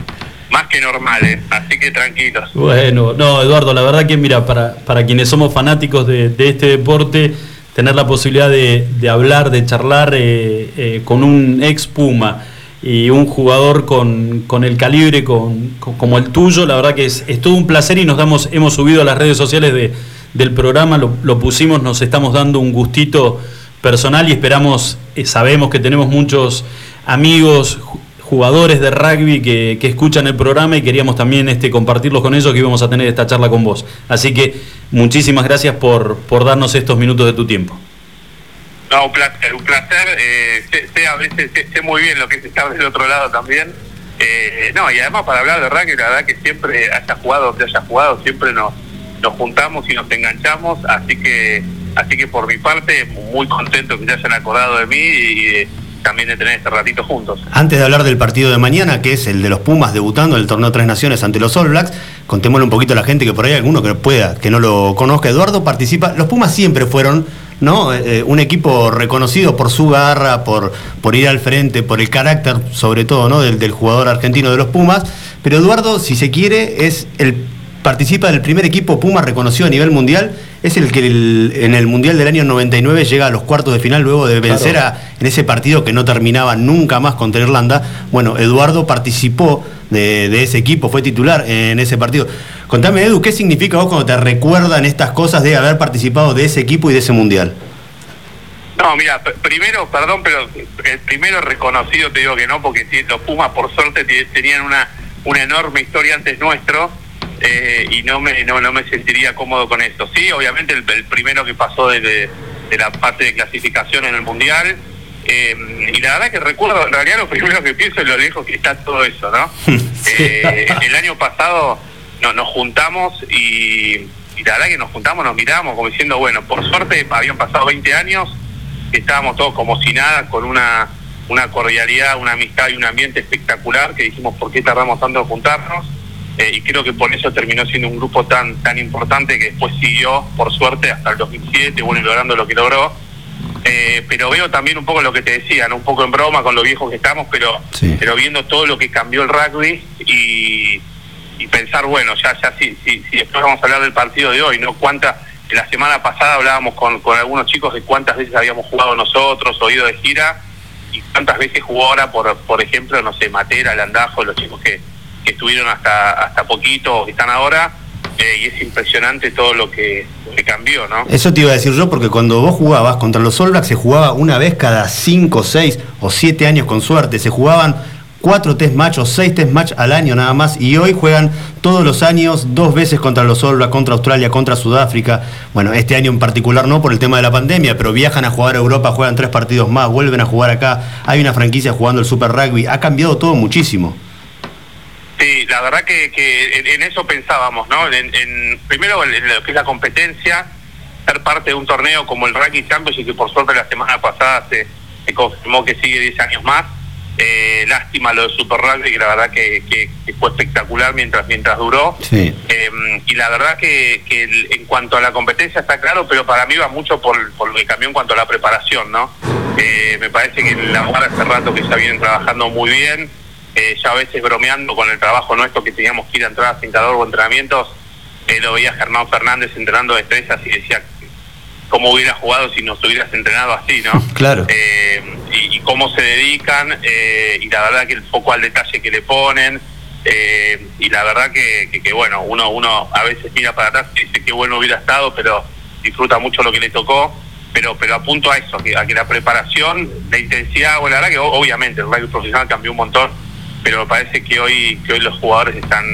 más que normal, ¿eh? Así que tranquilos. Bueno, no, Eduardo, la verdad que mira, para, para quienes somos fanáticos de, este deporte, tener la posibilidad de, hablar, de charlar eh, eh, con un ex Puma y un jugador con, con el calibre con, como el tuyo, la verdad que es, es todo un placer y nos damos, hemos subido a las redes sociales de, del programa, lo, pusimos, nos estamos dando un gustito personal y esperamos, eh, sabemos que tenemos muchos amigos, jugadores de rugby que, que escuchan el programa y queríamos también este, compartirlos con ellos que íbamos a tener esta charla con vos. Así que muchísimas gracias por, por darnos estos minutos de tu tiempo. No, un placer, un placer. Eh, sé, a veces sé, sé muy bien lo que es estar del otro lado también. Eh, no, y además para hablar de rugby, la verdad que siempre haya jugado donde haya jugado, siempre nos, nos juntamos y nos enganchamos, así que así que por mi parte, muy contento que se hayan acordado de mí y también de tener este ratito juntos. Antes de hablar del partido de mañana, que es el de los Pumas debutando en el torneo Tres Naciones ante los All Blacks, contémosle un poquito a la gente que por ahí alguno que pueda, que no lo conozca. Eduardo participa. Los Pumas siempre fueron ¿no? Eh, un equipo reconocido por su garra, por, por ir al frente, por el carácter, sobre todo, ¿no? del, del jugador argentino de los Pumas. Pero Eduardo, si se quiere, es el participa del primer equipo Puma reconocido a nivel mundial. Es el que el- en el Mundial del año 99 llega a los cuartos de final luego de vencer Claro. a, en ese partido que no terminaba nunca más contra Irlanda. Bueno, Eduardo participó de, de ese equipo, fue titular en ese partido. Contame, Edu, ¿qué significa vos cuando te recuerdan estas cosas de haber participado de ese equipo y de ese Mundial? No, mira, primero, perdón, pero el primero reconocido te digo que no, porque los Pumas por suerte te- tenían una, una enorme historia antes nuestro eh, y no me, no, no me sentiría cómodo con esto. Sí, obviamente el, el primero que pasó de, de- de la parte de clasificación en el Mundial. eh, y la verdad que recuerdo, en realidad lo primero que pienso es lo lejos que está todo eso, ¿no? Eh, el año pasado no- nos juntamos y, y la verdad que nos juntamos, nos miramos como diciendo, bueno, por suerte habían pasado 20 años, estábamos todos como si nada, con una, una cordialidad, una amistad y un ambiente espectacular que dijimos, ¿por qué tardamos tanto en juntarnos? Eh, y creo que por eso terminó siendo un grupo tan tan importante que después siguió, por suerte, hasta el 2007, bueno, y logrando lo que logró. Eh, pero veo también un poco lo que te decía, ¿no? un poco en broma con lo viejos que estamos, pero Sí. pero viendo todo lo que cambió el rugby y, y pensar, bueno, ya ya si, si, si después vamos a hablar del partido de hoy, ¿no? Cuánta, la semana pasada hablábamos con, con algunos chicos de cuántas veces habíamos jugado nosotros, o ido de gira, y cuántas veces jugó ahora, por, por ejemplo, no sé, Matera, Landajo, los chicos que, que estuvieron hasta, hasta poquito, que están ahora, eh, y es impresionante todo lo que, que cambió, ¿no? Eso te iba a decir yo, porque cuando vos jugabas contra los All Blacks se jugaba una vez cada 5, 6 o 7 años con suerte. Se jugaban 4 test match o 6 test match al año nada más. Y hoy juegan todos los años, dos veces contra los All Blacks, contra Australia, contra Sudáfrica. Bueno, este año en particular no por el tema de la pandemia, pero viajan a jugar a Europa, juegan tres partidos más, vuelven a jugar acá. Hay una franquicia jugando el Super Rugby. Ha cambiado todo muchísimo. Sí, la verdad que, que en, en eso pensábamos, ¿no? En, en- primero en lo que es la competencia, ser parte de un torneo como el Rugby Championship, que por suerte la semana pasada se, se confirmó que sigue 10 años más. Eh, lástima lo de Super Rugby, que la verdad que, que- que fue espectacular mientras mientras duró. Sí. Eh, y la verdad que, que el- en cuanto a la competencia está claro, pero para mí va mucho por, por lo que cambió en cuanto a la preparación, ¿no? Eh, me parece que la UAR hace rato que ya vienen trabajando muy bien, eh, ya a veces bromeando con el trabajo nuestro que teníamos que ir a entradas sin calor o entrenamientos, eh, lo veía Germán Fernández entrenando destrezas y decía cómo hubiera jugado si nos hubieras entrenado así, ¿no? Claro. Eh, y, y cómo se dedican eh, y la verdad que el foco al detalle que le ponen y la verdad que, que- que, bueno uno uno a veces mira para atrás y dice qué bueno hubiera estado pero disfruta mucho lo que le tocó pero pero apunto a eso a que la preparación la intensidad bueno la verdad que obviamente el rugby profesional cambió un montón pero me parece que hoy que hoy los jugadores están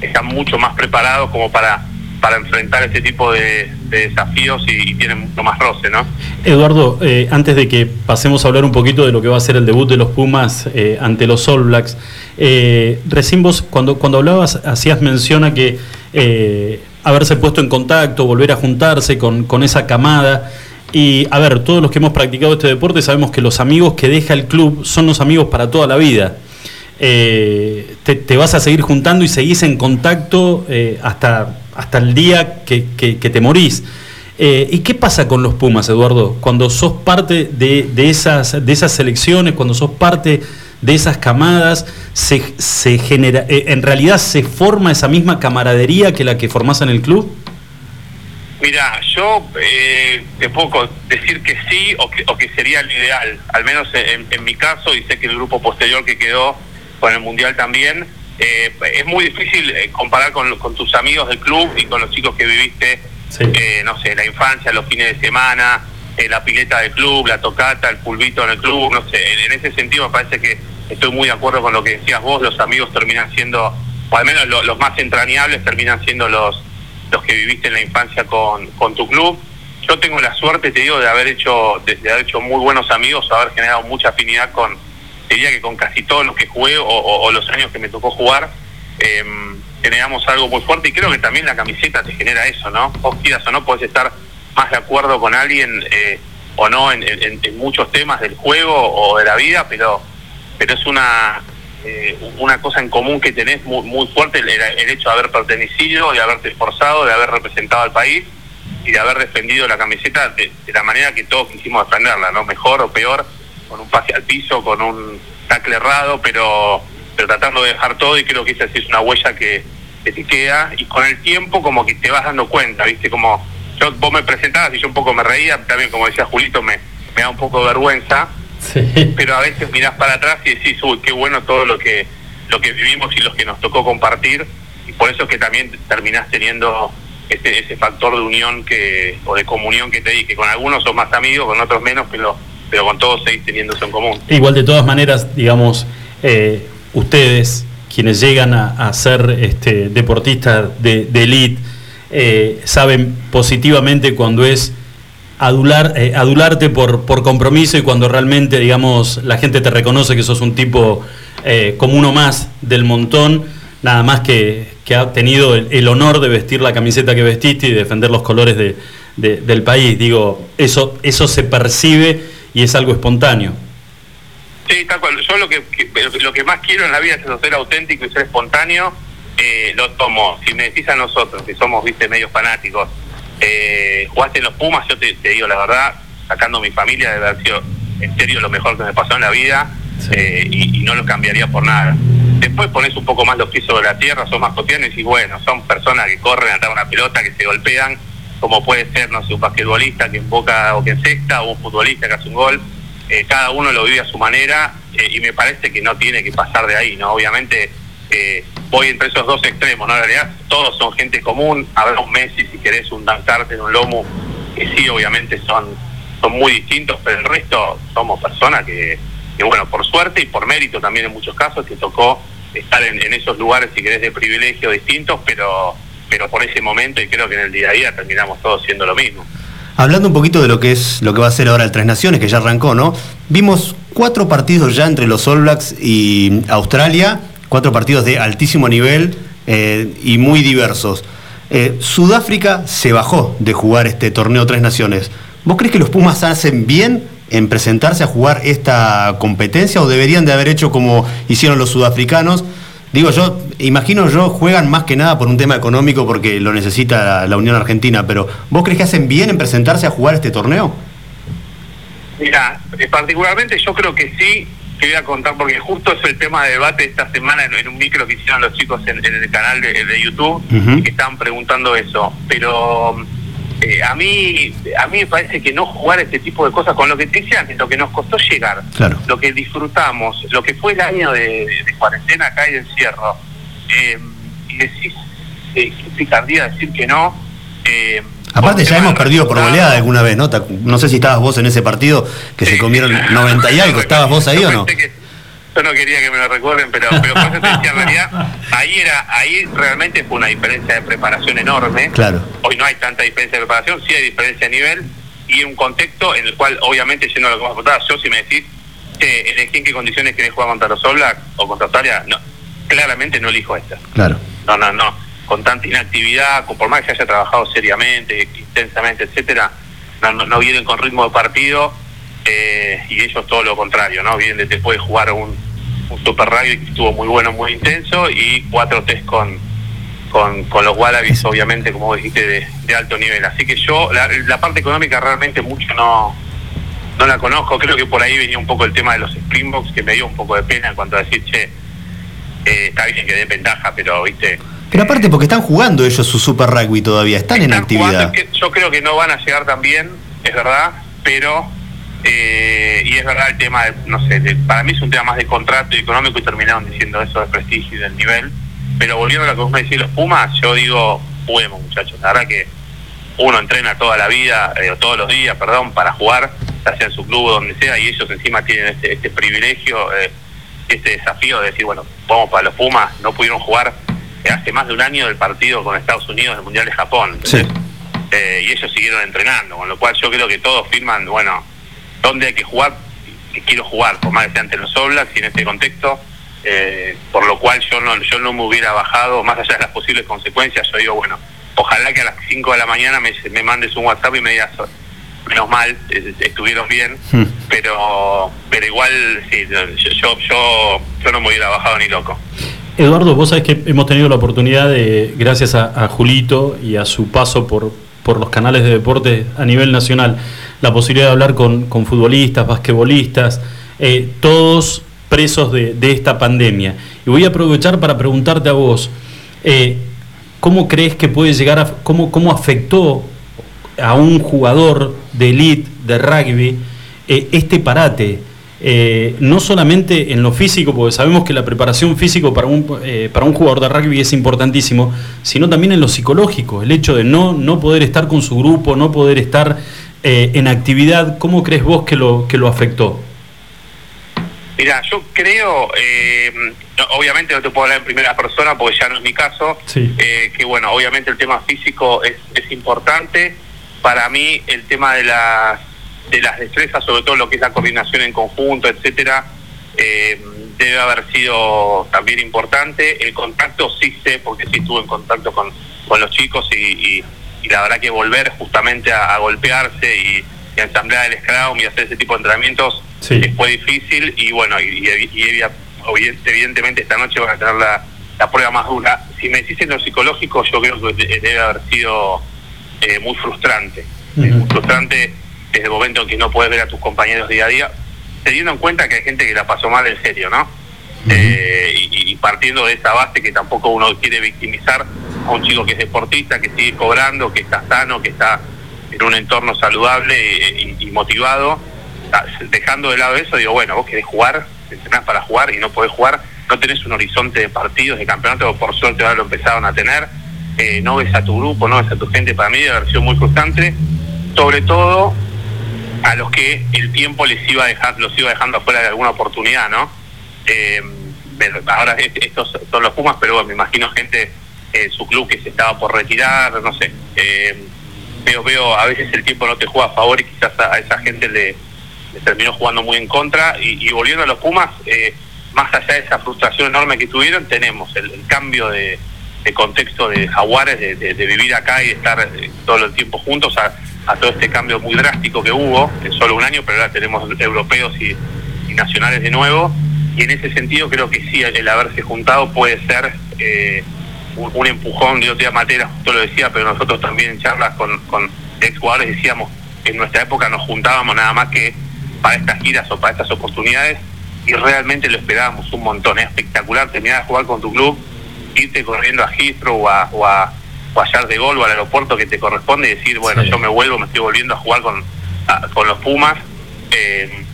están mucho más preparados como para para enfrentar este tipo de, de desafíos y, y tienen mucho más roce, ¿no? Eduardo, eh, antes de que pasemos a hablar un poquito de lo que va a ser el debut de los Pumas eh, ante los All Blacks, eh, recién vos, cuando, cuando hablabas, hacías mención a que eh, haberse puesto en contacto, volver a juntarse con, con esa camada. Y a ver, todos los que hemos practicado este deporte sabemos que los amigos que deja el club son los amigos para toda la vida. Eh, te, vas a seguir juntando y seguís en contacto eh, hasta, hasta el día que, te morís. Eh, ¿Y qué pasa con los Pumas, Eduardo? Cuando sos parte de, de esas, de esas selecciones, cuando sos parte de esas camadas, se, se genera, eh, en realidad se forma esa misma camaradería que la que formás en el club. Mira, yo eh, te puedo decir que sí o que, o que sería el ideal, al menos en, en mi caso, y sé que el grupo posterior que quedó con el Mundial también, eh, es muy difícil eh, comparar con, con tus amigos del club y con los chicos que viviste, eh, no sé, la infancia, los fines de semana, eh, la pileta del club, la tocata, el pulvito en el club, no sé, en, en ese sentido me parece que estoy muy de acuerdo con lo que decías vos, los amigos terminan siendo, o al menos lo- los más entrañables terminan siendo los los que viviste en la infancia con, con tu club. Yo tengo la suerte, te digo, de haber hecho de, de haber hecho muy buenos amigos, haber generado mucha afinidad con, diría que con casi todos los que jugué o, los años que me tocó jugar, eh, generamos algo muy fuerte y creo que también la camiseta te genera eso, ¿no? Vos quieras o no, podés estar más de acuerdo con alguien eh, o no en, en- en muchos temas del juego o de la vida, pero pero es una eh, una cosa en común que tenés muy, muy fuerte el, el hecho de haber pertenecido, de haberte esforzado, de haber representado al país y de haber defendido la camiseta de, de la manera que todos quisimos defenderla, ¿no? Mejor o peor, con un pase al piso, con un tackle errado, pero, pero tratando de dejar todo y creo que esa sí es una huella que, que te queda. Y con el tiempo como que te vas dando cuenta, ¿viste? Como yo, vos me presentabas y yo un poco me reía, también como decía Julito, me, me da un poco de vergüenza, pero a veces mirás para atrás y decís, uy, qué bueno todo lo que lo que vivimos y lo que nos tocó compartir, y por eso es que también terminás teniendo ese, ese factor de unión que o de comunión que te di, que con algunos sos más amigos, con otros menos, pero, pero con todos seguís teniendo eso en común. Igual de todas maneras, digamos, eh, ustedes, quienes llegan a, ser este, deportistas de, de elite, eh, saben positivamente cuando es adular, eh, adularte por, compromiso y cuando realmente, digamos, la gente te reconoce que sos un tipo como uno más del montón, nada más que, ha tenido el, honor de vestir la camiseta que vestiste y defender los colores de- de- del país. Digo, eso, eso se percibe y es algo espontáneo. Sí, tal cual. Yo lo que, lo que más quiero en la vida es eso, ser auténtico y ser espontáneo. Eh, lo tomo. Si me decís a nosotros, que somos, viste, medios fanáticos, eh, jugaste en los Pumas, yo te, te digo la verdad, sacando mi familia, de haber sido en serio lo mejor que me pasó en la vida eh, y, y no lo cambiaría por nada. Después pones un poco más los pies sobre la tierra, son más cotidianos y bueno, son personas que corren atrás de una pelota, que se golpean, como puede ser, no sé, un basquetbolista que emboca o que encesta, o un futbolista que hace un gol. Eh, cada uno lo vive a su manera eh, y me parece que no tiene que pasar de ahí, ¿no? Obviamente eh, voy entre esos dos extremos, ¿no? En realidad todos son gente común, habrá un Messi, si querés, un Dan Carter, un Lomo, que sí, obviamente son, son muy distintos, pero el resto somos personas que, que, bueno, por suerte y por mérito también en muchos casos, te tocó estar en, en esos lugares, si querés, de privilegio distintos, pero, pero por ese momento y creo que en el día a día terminamos todos siendo lo mismo. Hablando un poquito de lo que es lo que va a ser ahora el Tres Naciones, que ya arrancó, ¿no? Vimos cuatro partidos ya entre los All Blacks y Australia, cuatro partidos de altísimo nivel eh, y muy diversos. Eh, Sudáfrica se bajó de jugar este torneo Tres Naciones. ¿Vos crees que los Pumas hacen bien en presentarse a jugar esta competencia o deberían de haber hecho como hicieron los sudafricanos, Digo, yo imagino yo juegan más que nada por un tema económico porque lo necesita la, Unión Argentina, pero ¿vos crees que hacen bien en presentarse a jugar este torneo? Mira, eh, particularmente yo creo que sí, te voy a contar porque justo es el tema de debate esta semana en, en un micro que hicieron los chicos en, en el canal de, de YouTube que estaban preguntando eso. Pero eh, a mí a mí me parece que no jugar este tipo de cosas con lo que te decía antes, lo que nos costó llegar, Claro. lo que disfrutamos, lo que fue el año de, de cuarentena acá y de encierro, eh, y decís, eh, qué picardía decir que no. eh, Aparte ya hemos perdido por goleada alguna vez, ¿no? No sé si estabas vos en ese partido que se comieron sí. 90 y algo, ¿estabas vos ahí o no? que- yo no quería que me lo recuerden, pero, pero por eso te decía, en realidad, ahí, era, ahí realmente fue una diferencia de preparación enorme. Claro. Hoy no hay tanta diferencia de preparación, sí hay diferencia de nivel y un contexto en el cual, obviamente, yendo a lo que vos preguntabas, yo si me decís, che, elegí en qué condiciones querés jugar contra los Blacks o contra Australia, no, claramente no elijo esta. Claro. No, no, no. Con tanta inactividad, con, por más que haya trabajado seriamente, intensamente, etcétera, no, no, no vienen con ritmo de partido eh, y ellos todo lo contrario, ¿no? Vienen de después de jugar un, un Super Rugby que estuvo muy bueno, muy intenso y cuatro test con, con, con los Wallabies, obviamente, como dijiste, de, de alto nivel. Así que yo, la, la parte económica realmente mucho no no la conozco. Creo que por ahí venía un poco el tema de los Springboks, que me dio un poco de pena en cuanto a decir, che, eh, está bien que dé ventaja, pero, viste, Pero aparte porque están jugando ellos su Super Rugby todavía, están en están actividad. yo creo que no van a llegar tan bien, es verdad, pero eh, y es verdad el tema, de, no sé, de- para mí es un tema más de contrato y económico y terminaron diciendo eso de prestigio y del nivel. Pero volviendo a lo que vos me decís, los Pumas, yo digo, juguemos muchachos, la verdad que uno entrena toda la vida, eh, o todos los días, perdón, para jugar, ya sea en su club o donde sea, y ellos encima tienen este, este privilegio, eh, este desafío de decir, bueno, vamos para los Pumas, no pudieron jugar eh, hace más de un año del partido con Estados Unidos del Mundial de Japón. Sí. Eh, y ellos siguieron entrenando, con lo cual yo creo que todos firman, bueno, dónde hay que jugar, quiero jugar, por más que sea ante los Oblaks y en este contexto, eh, por lo cual yo no yo no me hubiera bajado, más allá de las posibles consecuencias, yo digo, bueno, ojalá que a las 5 de la mañana me, me mandes un WhatsApp y me digas, menos mal, eh, estuvieron bien, Hmm. pero pero igual, sí, yo, yo, yo, yo no me hubiera bajado ni loco. Eduardo, vos sabés que hemos tenido la oportunidad de, gracias a, a Julito y a su paso por, por los canales de deporte a nivel nacional, la posibilidad de hablar con, con futbolistas, basquetbolistas, eh, todos presos de, de esta pandemia. Y voy a aprovechar para preguntarte a vos, eh, ¿cómo crees que puede llegar a, cómo, cómo afectó a un jugador de elite de rugby eh, este parate? Eh, no solamente en lo físico, porque sabemos que la preparación físico para un, eh, para un jugador de rugby es importantísimo, sino también en lo psicológico, el hecho de no, no poder estar con su grupo, no poder estar eh, en actividad, ¿cómo crees vos que lo, que lo afectó? Mira, yo creo, eh, no, obviamente no te puedo hablar en primera persona porque ya no es mi caso, Sí. eh, que bueno, obviamente el tema físico es, es importante. Para mí el tema de las, de las destrezas, sobre todo lo que es la coordinación en conjunto, etcétera, eh, debe haber sido también importante. El contacto sí sé, porque sí estuve en contacto con, con los chicos y, y- y la verdad que volver justamente a, a golpearse y, y a ensamblar el scrum y hacer ese tipo de entrenamientos Sí. fue difícil y bueno, y, evidentemente esta noche van a tener la, la prueba más dura. Si me decís en lo psicológico, yo creo que de- debe haber sido eh, muy frustrante. Muy frustrante desde el momento en que no puedes ver a tus compañeros día a día, teniendo en cuenta que hay gente que la pasó mal en serio, ¿no? Eh, y, y partiendo de esa base que tampoco uno quiere victimizar a un chico que es deportista, que sigue cobrando, que está sano, que está en un entorno saludable y, y- y motivado, Ah, dejando de lado eso, digo, bueno, vos querés jugar, entrenás para jugar y no podés jugar, no tenés un horizonte de partidos, de campeonato, por suerte ahora lo empezaron a tener, eh, no ves a tu grupo, no ves a tu gente, para mí haber sido muy frustrante, sobre todo a los que el tiempo les iba dejar, los iba dejando afuera de alguna oportunidad, ¿no? Eh, ahora es- estos son los Pumas, pero bueno, me imagino gente en su club que se estaba por retirar, no sé. Eh, veo, veo, a veces el tiempo no te juega a favor y quizás a, esa gente le, terminó jugando muy en contra. Y, volviendo a los Pumas, eh, más allá de esa frustración enorme que tuvieron, tenemos el, cambio de, contexto de Jaguares, de, de- de vivir acá y de estar eh, todo el tiempo juntos, a, a todo este cambio muy drástico que hubo en solo un año, pero ahora tenemos europeos y, y nacionales de nuevo. y en ese sentido creo que sí, el haberse juntado puede ser eh, un, empujón. De otro día Matera justo lo decía, pero nosotros también en charlas con, con ex jugadores decíamos en nuestra época nos juntábamos nada más que para estas giras o para estas oportunidades y realmente lo esperábamos un montón. Es espectacular terminar de jugar con tu club, irte corriendo a Heathrow o a, o a, Yard de Gol o al aeropuerto que te corresponde y decir, bueno, Sí. yo me vuelvo, me estoy volviendo a jugar con, a- con los Pumas. Eh,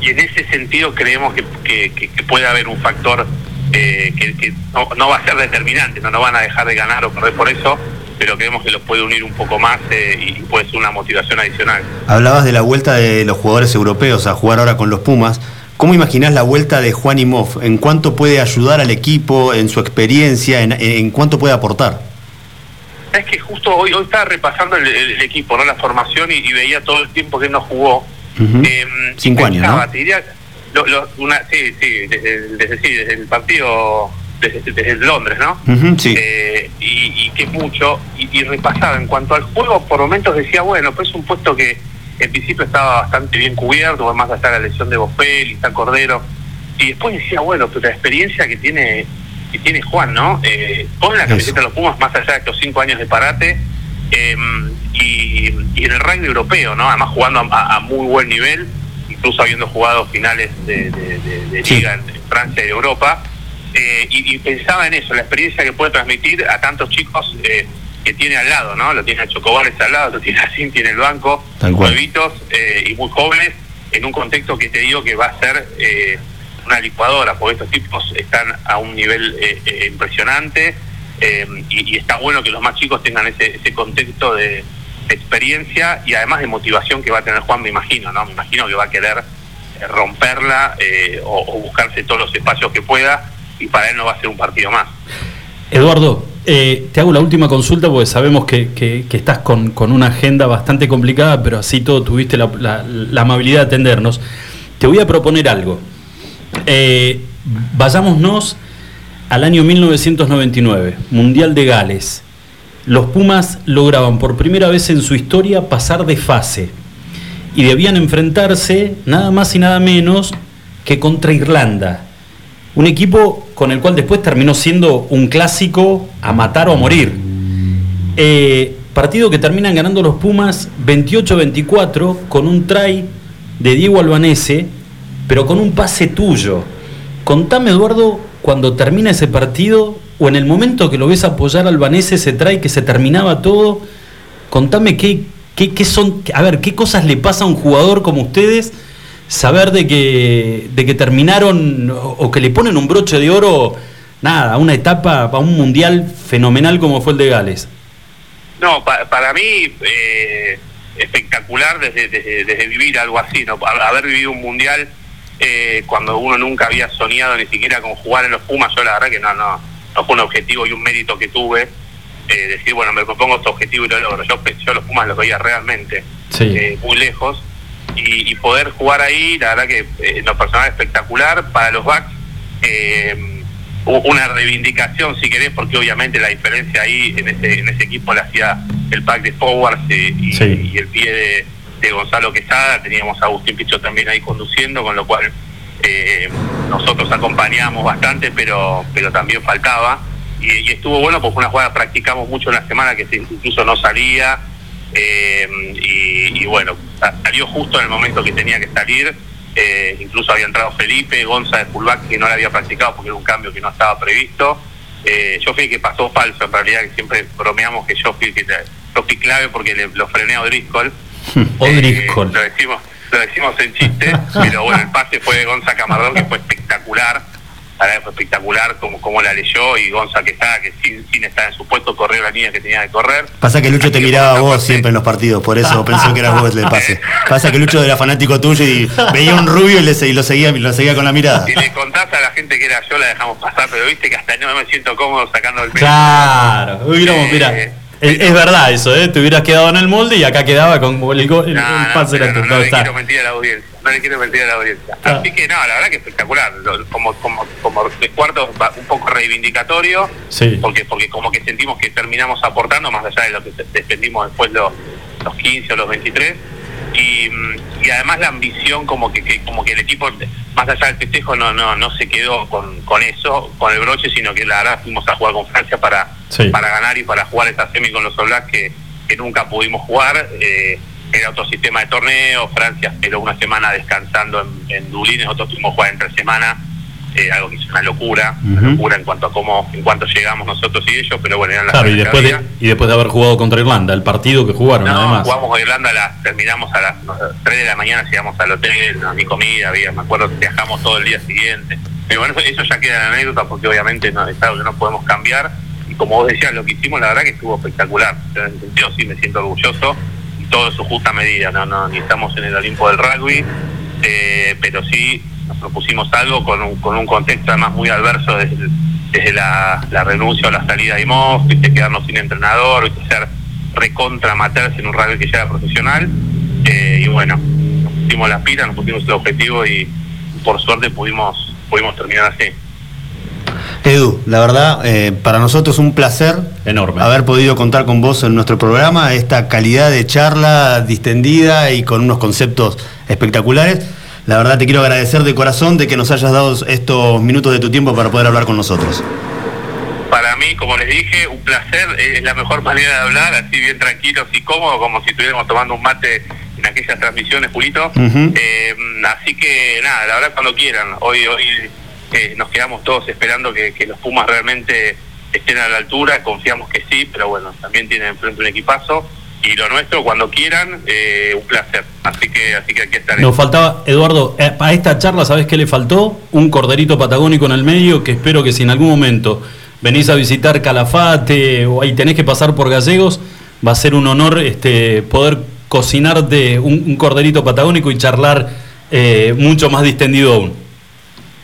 y en ese sentido creemos que, que- que- puede haber un factor eh, que, que no, no va a ser determinante, no nos van a dejar de ganar o perder por eso, pero creemos que los puede unir un poco más eh, y puede ser una motivación adicional. Hablabas de la vuelta de los jugadores europeos a jugar ahora con los Pumas. ¿Cómo imaginás la vuelta de Juan Imov? ¿En cuánto puede ayudar al equipo, en su experiencia, en, en cuánto puede aportar? Es que justo hoy, hoy estaba repasando el, equipo, ¿no? la formación y, y veía todo el tiempo que él no jugó. Eh, Cinco años, pensaba, ¿no? te diría, lo- lo- una, sí, sí, desde, desde, sí, desde el partido, desde, desde Londres, ¿no? Sí. Eh, y, y que es mucho, y, y repasaba en cuanto al juego, por momentos decía, bueno, pues es un puesto que en principio estaba bastante bien cubierto, más allá de la lesión de Bofel y está Cordero, y después decía, bueno, pero la experiencia que tiene que tiene Juan, ¿no? Eh, con la camiseta de los Pumas, más allá de estos cinco años de parate, eh, y, y en el rugby europeo, ¿no? Además jugando a, a muy buen nivel, incluso habiendo jugado finales de, de- de- de Sí. liga en, en Francia y Europa, eh, y, y pensaba en eso, la experiencia que puede transmitir a tantos chicos eh, que tiene al lado, ¿no? Lo tiene a Chocobales al lado, lo tiene a Cinti en el banco, nuevitos eh, y muy jóvenes, en un contexto que te digo que va a ser eh, una licuadora, porque estos tipos están a un nivel eh, eh, impresionante eh, y, está bueno que los más chicos tengan ese, ese contexto de, experiencia y además de motivación que va a tener Juan, me imagino, ¿no? Me imagino que va a querer eh, romperla eh, o, o buscarse todos los espacios que pueda y para él no va a ser un partido más. Eduardo, eh, te hago la última consulta porque sabemos que, que- que estás con, con una agenda bastante complicada, pero así todo tuviste la, la- la amabilidad de atendernos. Te voy a proponer algo. Eh, vayámonos al año 1999, Mundial de Gales. Los Pumas lograban por primera vez en su historia pasar de fase y debían enfrentarse nada más y nada menos que contra Irlanda. Un equipo con el cual después terminó siendo un clásico a matar o a morir. Eh, partido que terminan ganando los Pumas 28-24 con un try de Diego Albanese, pero con un pase tuyo. Contame, Eduardo, cuando termina ese partido o en el momento que lo ves apoyar a Albanese ese try que se terminaba todo, contame qué, qué, qué son, a ver, qué cosas le pasa a un jugador como ustedes saber de que, de que terminaron o, que le ponen un broche de oro, nada, a una etapa, a un mundial fenomenal como fue el de Gales. No, pa- para mí eh, espectacular desde, desde, desde vivir algo así, ¿no? Ha- haber vivido un mundial eh, cuando uno nunca había soñado ni siquiera con jugar en los Pumas, yo la verdad que no, no, no fue un objetivo y un mérito que tuve. eh, decir, bueno, me propongo este objetivo y lo logro. Yo, yo los Pumas los veía realmente Sí. eh, muy lejos y, y poder jugar ahí, la verdad que eh, en lo personal espectacular para los backs. eh, una reivindicación, si querés, porque obviamente la diferencia ahí en ese, en ese equipo la hacía el pack de forwards y, Sí. y el pie de, de Gonzalo Quesada, teníamos a Agustín Picho también ahí conduciendo, con lo cual eh, nosotros acompañábamos bastante, pero, pero también faltaba. Y, estuvo bueno porque una jugada practicamos mucho en la semana que incluso no salía. eh, y, bueno, sa- salió justo en el momento que tenía que salir. eh, incluso había entrado Felipe, Gonza de fullback que no la había practicado porque era un cambio que no estaba previsto. Eh, yo fui que pasó falso, en realidad, que siempre bromeamos que yo fui que yo fui clave porque le, lo frené a O'Driscoll. O'Driscoll. Eh, lo decimos lo decimos en chiste, pero bueno, el pase fue de Gonza Camardón, que fue espectacular. La verdad fue espectacular como, como la leyó y Gonza que estaba, que sin, sin estar en su puesto, corrió la línea que tenía que correr. Pasa que Lucho te miraba a vos siempre en los partidos, por eso pensó que eras vos el pase. Pasa que Lucho era fanático tuyo y veía un rubio y, le, y lo, seguía, lo seguía con la mirada. Si le contás a la gente que era yo, la dejamos pasar, pero viste que hasta no me siento cómodo sacando el pelo. Claro, hubiéramos, Eh, mira, es, es verdad eso, ¿eh? te hubieras quedado en el molde y acá quedaba con el, el- No, el pase no, no no le quiero mentir a la audiencia, no le quiero mentir a la audiencia. Ah. Así que no, la verdad que espectacular. Como, como, como de cuarto un poco reivindicatorio, Sí. porque porque como que sentimos que terminamos aportando, más allá de lo que defendimos después los, los 15 o los 23. Y, y además la ambición como que, que- como que el equipo más allá del festejo no no no se quedó con, con eso con el broche sino que la verdad fuimos a jugar con Francia para Sí. para ganar y para jugar esa semi con los Blacks que, que nunca pudimos jugar eh, era otro sistema de torneo Francia esperó una semana descansando en, en Dublín nosotros tuvimos jugar entre semana eh, algo que es una locura una locura en cuanto a cómo en cuanto llegamos nosotros y ellos pero bueno eran las Claro, y después, de, había. y después de haber jugado contra Irlanda, el partido que jugaron No, además. jugamos con Irlanda, a las- terminamos a las 3 de la mañana, llegamos al hotel, no, ni comida había, me acuerdo, viajamos todo el día siguiente. Pero bueno, eso, eso ya queda en anécdota porque obviamente no, es algo que no podemos cambiar. Y como vos decías, lo que hicimos la verdad que estuvo espectacular. En ese sentido sí me siento orgulloso y todo en su justa medida. No, no, ni estamos en el Olimpo del rugby, eh, pero sí nos propusimos algo con un, con un contexto además muy adverso desde, la, la renuncia o la salida de Imos, viste, quedarnos sin entrenador, viste, ser recontra matarse en un rugby que ya era profesional. Eh, y bueno, nos pusimos las pilas, nos pusimos el objetivo y por suerte pudimos, pudimos terminar así. Edu, la verdad, eh, para nosotros un placer Enorme. haber podido contar con vos en nuestro programa, esta calidad de charla distendida y con unos conceptos espectaculares. La verdad te quiero agradecer de corazón de que nos hayas dado estos minutos de tu tiempo para poder hablar con nosotros. Para mí, como les dije, un placer, eh, es la mejor manera de hablar, así bien tranquilos y cómodos, como si estuviéramos tomando un mate en aquellas transmisiones, Julito. Eh, así que nada, la verdad cuando quieran, hoy hoy eh, nos quedamos todos esperando que, que los Pumas realmente estén a la altura, confiamos que sí, pero bueno, también tienen enfrente un equipazo y lo nuestro cuando quieran, eh, un placer. Así que así que aquí estaré. Nos faltaba, Eduardo, eh, a esta charla, ¿sabes qué le faltó? Un corderito patagónico en el medio que espero que si en algún momento venís a visitar Calafate o ahí tenés que pasar por Gallegos, va a ser un honor este, poder cocinarte un, un corderito patagónico y charlar eh, mucho más distendido aún.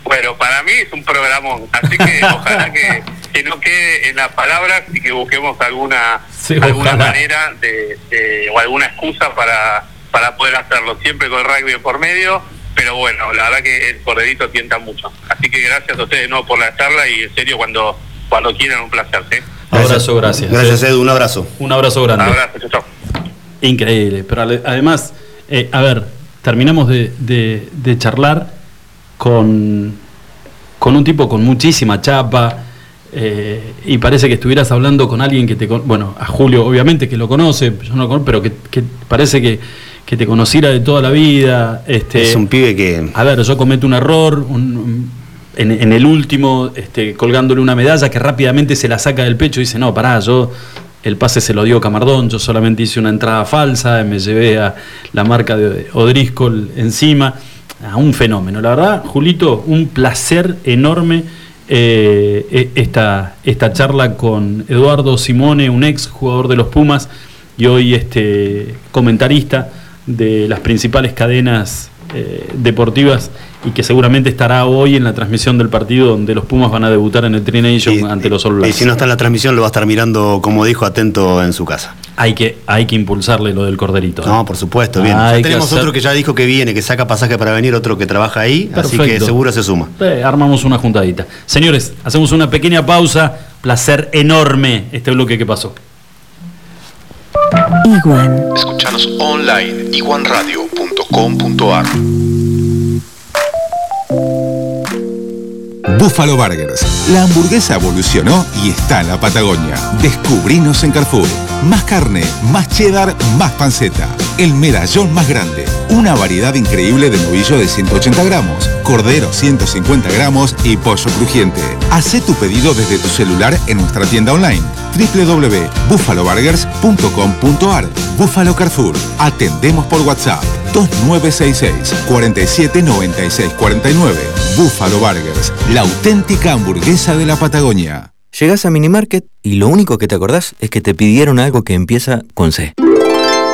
Bueno, para mí es un programón, así que ojalá que, que no quede en las palabras y que busquemos alguna Sí, alguna ojalá. manera de, de- o alguna excusa para, para poder hacerlo, siempre con el rugby por medio, pero bueno, la verdad que el corredito tienta mucho. Así que gracias a ustedes de nuevo por la charla y en serio cuando cuando quieran un placer, ¿sí? Abrazo, gracias. Gracias Edu, un abrazo. Un abrazo grande. Abrazo, chau, chau. Increíble, pero además, eh, a ver, terminamos de, de- de charlar con, con un tipo con muchísima chapa eh, y parece que estuvieras hablando con alguien que te... Bueno, a Julio obviamente que lo conoce, yo no lo conozco, pero que, que parece que, que te conociera de toda la vida. Este, Es un pibe que... a ver, yo cometo un error un- en, en el último, este, colgándole una medalla que rápidamente se la saca del pecho y dice, no, pará, yo el pase se lo dio Camardón, yo solamente hice una entrada falsa, me llevé a la marca de O'Driscoll encima, a un fenómeno. La verdad, Julito, un placer enorme eh, e- esta, esta charla con Eduardo Simone, un ex jugador de los Pumas y hoy este comentarista de las principales cadenas eh, deportivas y que seguramente estará hoy en la transmisión del partido donde los Pumas van a debutar en el Tri Nation y- ante los All Y Blacks. si no está en la transmisión, lo va a estar mirando, como dijo, atento en su casa. hay, que, hay que impulsarle lo del corderito. ¿eh? No, por supuesto, bien. Ya tenemos hacer- otro que ya dijo que viene, que saca pasaje para venir, otro que trabaja ahí, así que seguro se suma. Eh, armamos una juntadita. Señores, hacemos una pequeña pausa. Placer enorme este bloque que pasó. Iguan. Escuchanos online iguanradio.com.ar Buffalo Burgers. La hamburguesa evolucionó y está en la Patagonia. Descubrinos en Carrefour. Más carne, más cheddar, más panceta. El medallón más grande. Una variedad increíble de novillo de 180 gramos, cordero 150 gramos y pollo crujiente. Hacé tu pedido desde tu celular en nuestra tienda online www.buffaloburgers.com.ar Buffalo Carrefour. Atendemos por WhatsApp 2966 4796 49. Buffalo Burgers, la auténtica hamburguesa de la Patagonia. Llegás a Minimarket y lo único que te acordás es que te pidieron algo que empieza con C.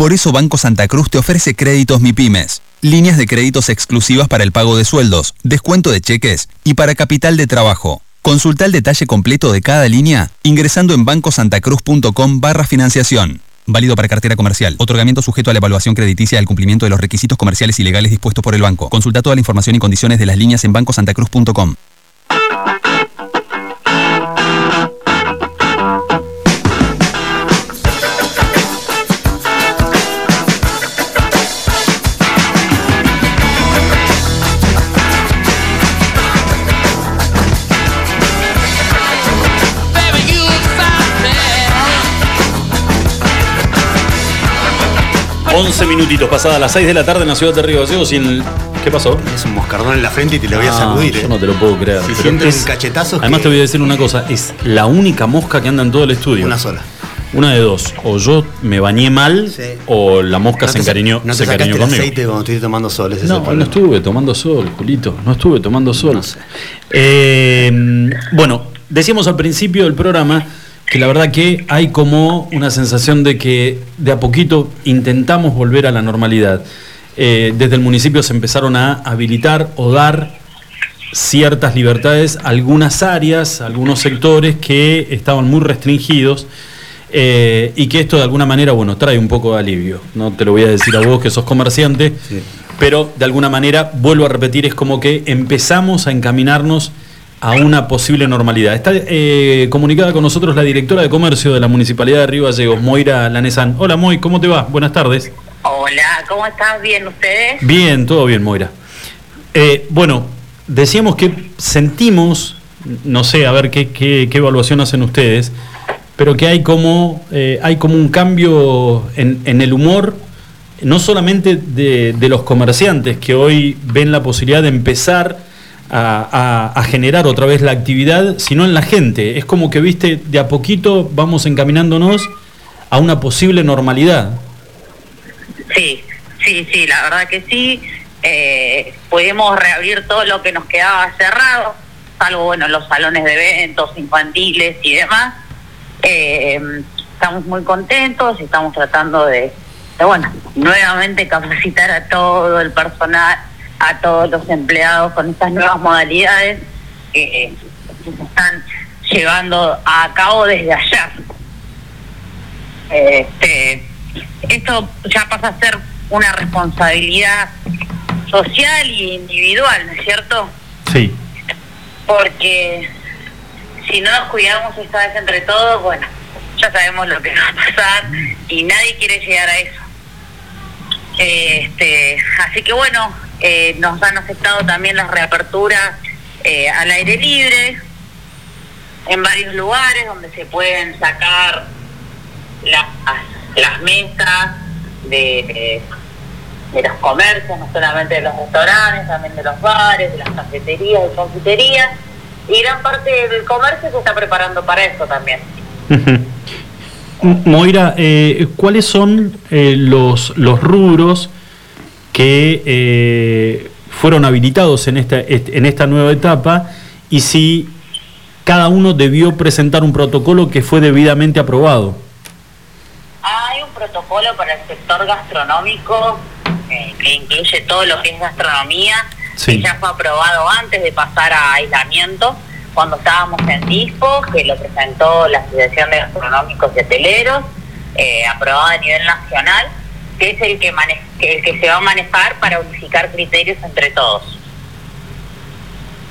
Por eso Banco Santa Cruz te ofrece créditos MIPIMES, líneas de créditos exclusivas para el pago de sueldos, descuento de cheques y para capital de trabajo. Consulta el detalle completo de cada línea ingresando en bancosantacruz.com barra financiación. Válido para cartera comercial. Otorgamiento sujeto a la evaluación crediticia y al cumplimiento de los requisitos comerciales y legales dispuestos por el banco. Consulta toda la información y condiciones de las líneas en bancosantacruz.com. 11 minutitos pasadas las 6 de la tarde en la ciudad de Río Gallegos sin. ¿Qué pasó? Es un moscardón en la frente y te lo voy a Ah, saludir. Yo eh. no te lo puedo creer. Si sienten cachetazos. Además que- te voy a decir una cosa, es la única mosca que anda en todo el estudio. Una sola. Una de dos. O yo me bañé mal Sí. o la mosca No se encariñó, No se te encariñó el conmigo. aceite cuando estuviste tomando sol. Ese es el No, no estuve tomando sol, Julito. No estuve tomando sol. No sé. Eh, bueno, decíamos al principio del programa que la verdad que hay como una sensación de que de a poquito intentamos volver a la normalidad. Eh, desde el municipio se empezaron a habilitar o dar ciertas libertades a algunas áreas, a algunos sectores que estaban muy restringidos. eh, y que esto de alguna manera, bueno, trae un poco de alivio. No te lo voy a decir a vos que sos comerciante, pero de alguna manera, vuelvo a repetir, es como que empezamos a encaminarnos a una posible normalidad. Está eh, comunicada con nosotros la directora de comercio de la Municipalidad de Río Gallegos, Moira Lanesan. Hola Moy, ¿cómo te va? Buenas tardes. Hola, ¿cómo estás? ¿Bien ustedes? Bien, todo bien, Moira. Eh, bueno, decíamos que sentimos, no sé, a ver qué, qué- qué evaluación hacen ustedes, pero que hay como, eh, hay como un cambio en, en el humor, no solamente de, de los comerciantes que hoy ven la posibilidad de empezar a, a- a generar otra vez la actividad, sino en la gente. Es como que, viste, de a poquito vamos encaminándonos a una posible normalidad. Sí, sí, sí, la verdad que sí. Eh, pudimos reabrir todo lo que nos quedaba cerrado, salvo, bueno, los salones de eventos infantiles y demás. Eh, estamos muy contentos y estamos tratando de, de, bueno, nuevamente capacitar a todo el personal, a todos los empleados con estas nuevas modalidades que se están llevando a cabo desde ayer. Este, esto ya pasa a ser una responsabilidad social y individual, ¿no es cierto? Sí. Porque si no nos cuidamos esta vez entre todos, bueno, ya sabemos lo que va a pasar y nadie quiere llegar a eso. Este, así que bueno, eh, nos han aceptado también las reaperturas eh, al aire libre en varios lugares donde se pueden sacar las, las mesas de, de, los comercios, no solamente de los restaurantes, también de los bares, de las cafeterías, de confiterías, y gran parte del comercio se está preparando para eso también. Moira, eh, ¿cuáles son eh, los, los rubros que eh, fueron habilitados en esta, est- en esta nueva etapa y si cada uno debió presentar un protocolo que fue debidamente aprobado? Hay un protocolo para el sector gastronómico eh, que incluye todo lo que es gastronomía, Sí. que ya fue aprobado antes de pasar a aislamiento, cuando estábamos en DISPO, que lo presentó la Asociación de Gastronómicos y Hoteleros, eh, aprobado a nivel nacional, que es el que, mane- el que se va a manejar para unificar criterios entre todos,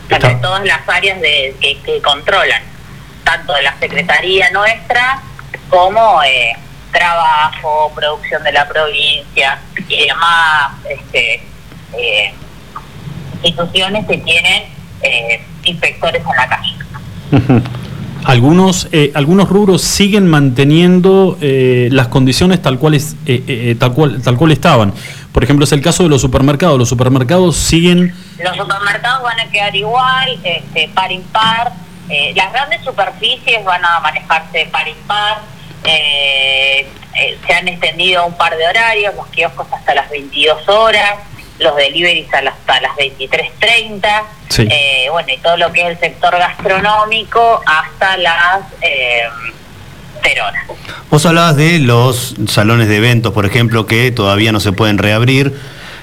entre todas las áreas de, que, que controlan, tanto de la Secretaría nuestra como eh, trabajo, producción de la provincia y demás este, eh, instituciones que tienen eh, inspectores en la calle. Algunos, eh, algunos rubros siguen manteniendo eh, las condiciones tal cual, es, eh, eh, tal, cual, tal cual estaban. Por ejemplo, es el caso de los supermercados. Los supermercados siguen... Los supermercados van a quedar igual, este, par impar. Eh, las grandes superficies van a manejarse par impar. Eh, eh, se han extendido un par de horarios, los kioscos hasta las 22 horas, los deliveries a las- hasta las 23.30. Sí. Eh, bueno, y todo lo que es el sector gastronómico hasta las eh, 0 horas. Vos hablabas de los salones de eventos, por ejemplo, que todavía no se pueden reabrir.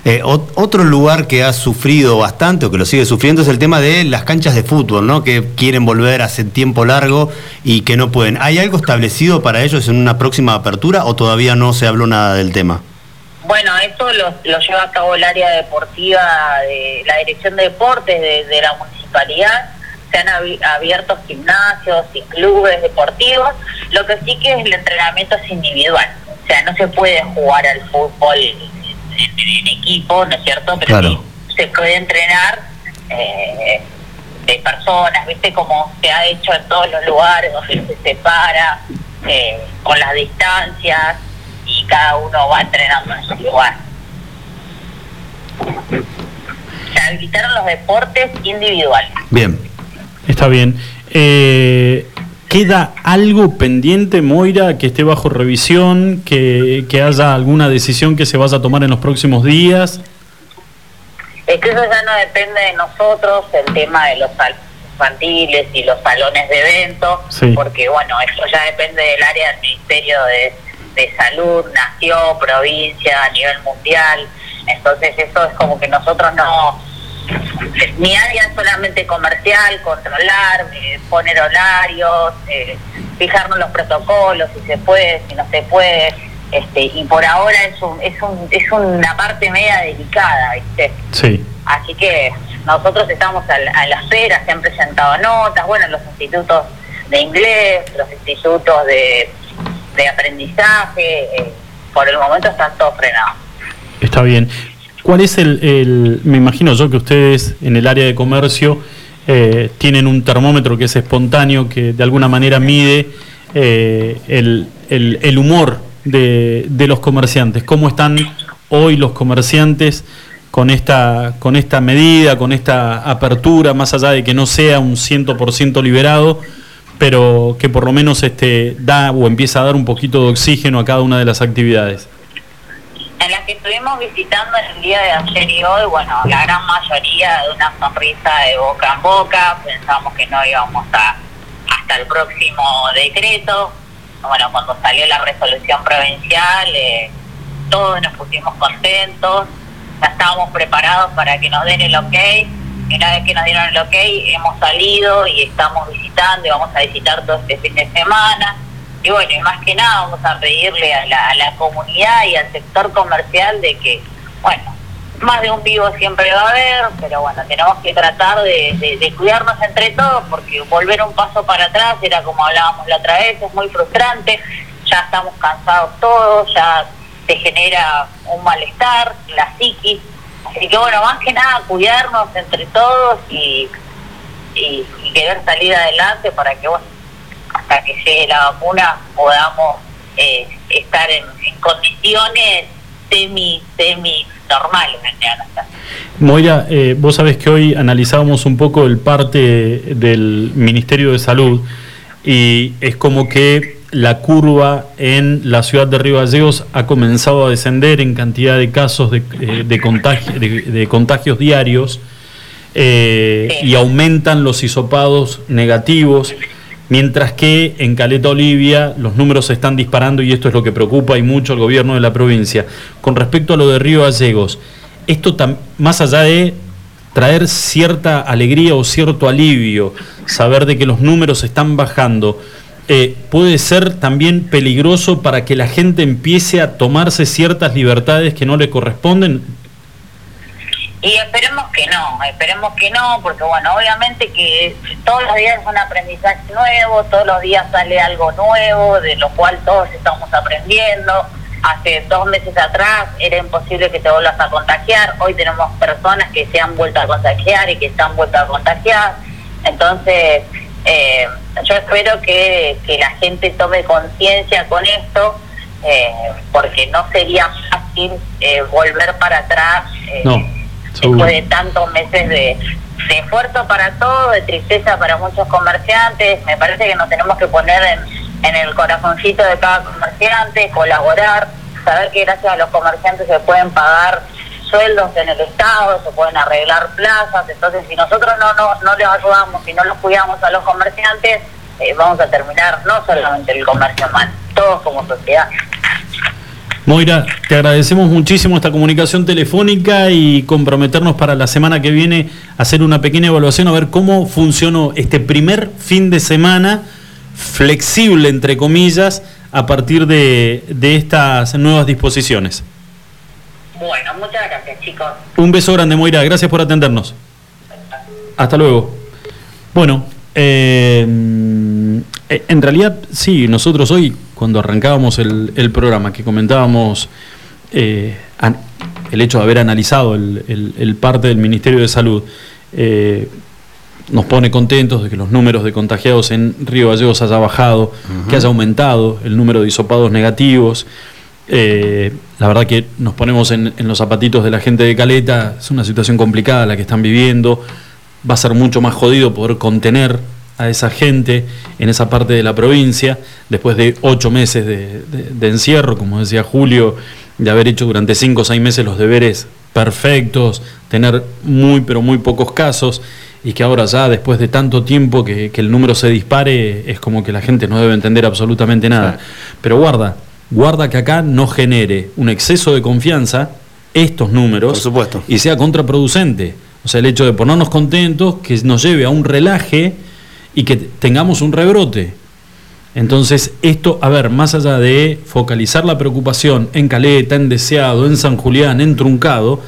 Eh, ot- otro lugar que ha sufrido bastante o que lo sigue sufriendo es el tema de las canchas de fútbol, ¿no? Que quieren volver hace tiempo largo y que no pueden. ¿Hay algo establecido para ellos en una próxima apertura o todavía no se habló nada del tema? Bueno, esto lo, lo lleva a cabo el área deportiva de la Dirección de Deportes de, de la municipalidad. Se han abi- abierto gimnasios y clubes deportivos. Lo que sí que es el entrenamiento es individual. O sea, no se puede jugar al fútbol en, en equipo, ¿no es cierto? Pero Claro. sí se puede entrenar eh, de personas, ¿viste? Como se ha hecho en todos los lugares donde se separa, eh, con las distancias y cada uno va entrenando en su lugar. Se habilitaron los deportes individuales. Bien. Está bien. Eh, ¿Queda algo pendiente, Moira, que esté bajo revisión, que, que haya alguna decisión que se vaya a tomar en los próximos días? Es que eso ya no depende de nosotros, el tema de los infantiles y los salones de eventos, Sí. porque bueno, eso ya depende del área del Ministerio de, de Salud, nación, provincia, a nivel mundial. Entonces eso es como que nosotros no... Mi área es solamente comercial, controlar, eh, poner horarios, eh, fijarnos los protocolos, si se puede, si no se puede. Este, y por ahora es, un, es, un, es una parte media delicada, ¿viste? Sí. Así que nosotros estamos a la, a la espera, se han presentado notas, bueno, los institutos de inglés, los institutos de, de aprendizaje, eh, por el momento están todos frenados. Está bien. ¿Cuál es el, el- me imagino yo que ustedes en el área de comercio eh, tienen un termómetro que es espontáneo, que de alguna manera mide eh, el, el- el humor de, de los comerciantes? ¿Cómo están hoy los comerciantes con esta, con esta medida, con esta apertura, más allá de que no sea un 100% liberado? Pero que por lo menos este da o empieza a dar un poquito de oxígeno a cada una de las actividades. En las que estuvimos visitando el día de ayer y hoy, bueno, la gran mayoría de una sonrisa de boca en boca, pensamos que no íbamos a hasta el próximo decreto. Bueno, cuando salió la resolución provincial, eh, todos nos pusimos contentos, ya estábamos preparados para que nos den el ok, una vez que nos dieron el ok, hemos salido y estamos visitando y vamos a visitar todo este fin de semana. Y bueno, y más que nada vamos a pedirle a la, a la comunidad y al sector comercial de que, bueno, más de un vivo siempre va a haber, pero bueno, tenemos que tratar de cuidarnos entre todos porque volver un paso para atrás era como hablábamos la otra vez, es muy frustrante, ya estamos cansados todos, ya se genera un malestar, la psiquis, así que bueno, más que nada cuidarnos entre todos y, querer salir adelante para que bueno, hasta que llegue la vacuna podamos eh, estar en, en condiciones semi semi normales. Moira, eh, vos sabés que hoy analizábamos un poco el parte del Ministerio de Salud y es como que la curva en la ciudad de Río Gallegos ha comenzado a descender en cantidad de casos de, eh, de contagi- de- de contagios diarios eh, y aumentan los hisopados negativos, mientras que en Caleta Olivia los números se están disparando y esto es lo que preocupa y mucho al gobierno de la provincia. Con respecto a lo de Río Gallegos, esto más allá de traer cierta alegría o cierto alivio, saber de que los números están bajando, eh, puede ser también peligroso para que la gente empiece a tomarse ciertas libertades que no le corresponden. Y esperemos que no, esperemos que no, porque bueno, obviamente que todos los días es un aprendizaje nuevo, todos los días sale algo nuevo, de lo cual todos estamos aprendiendo. Hace dos meses atrás era imposible que te vuelvas a contagiar, hoy tenemos personas que se han vuelto a contagiar y que se han vuelto a contagiar. Entonces, eh, yo espero que, que la gente tome conciencia con esto eh, porque no sería fácil eh, volver para atrás eh, No, después de tantos meses de, de esfuerzo para todo, de tristeza para muchos comerciantes. Me parece que nos tenemos que poner en, en el corazoncito de cada comerciante, colaborar, saber que gracias a los comerciantes se pueden pagar sueldos en el Estado, se pueden arreglar plazas. Entonces, si nosotros no, no, no les ayudamos, si no los cuidamos a los comerciantes, eh, vamos a terminar no solamente el comercio mal, todos como sociedad. Moira, te agradecemos muchísimo esta comunicación telefónica y comprometernos para la semana que viene hacer una pequeña evaluación a ver cómo funcionó este primer fin de semana flexible, entre comillas, a partir de, de estas nuevas disposiciones. Bueno, muchas gracias chicos. Un beso grande, Moira. Gracias por atendernos. Hasta luego. Bueno, eh, eh, en realidad, sí, nosotros hoy, cuando arrancábamos el, el programa, que comentábamos eh, an- el hecho de haber analizado el, el- el parte del Ministerio de Salud, eh, nos pone contentos de que los números de contagiados en Río Gallegos haya bajado, que haya aumentado el número de hisopados negativos. Eh, la verdad que nos ponemos en, en los zapatitos de la gente de Caleta, es una situación complicada la que están viviendo, va a ser mucho más jodido poder contener a esa gente en esa parte de la provincia, después de ocho meses de, de- de encierro, como decía Julio, de haber hecho durante cinco o seis meses los deberes perfectos, tener muy pero muy pocos casos, y que ahora ya después de tanto tiempo que, que el número se dispare, es como que la gente no debe entender absolutamente nada. Pero guarda, guarda que acá no genere un exceso de confianza estos números Por supuesto. y sea contraproducente. O sea, el hecho de ponernos contentos, que nos lleve a un relaje y que tengamos un rebrote. Entonces, esto, a ver, más allá de focalizar la preocupación en Caleta, en Deseado, en San Julián, en Truncado,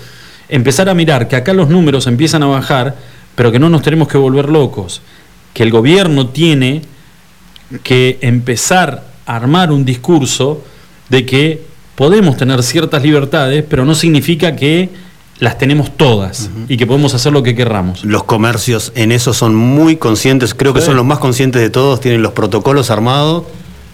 empezar a mirar que acá los números empiezan a bajar, pero que no nos tenemos que volver locos. Que el gobierno tiene que empezar armar un discurso de que podemos tener ciertas libertades, pero no significa que las tenemos todas y que podemos hacer lo que querramos. Los comercios en eso son muy conscientes, creo que Sí. son los más conscientes de todos, tienen los protocolos armados,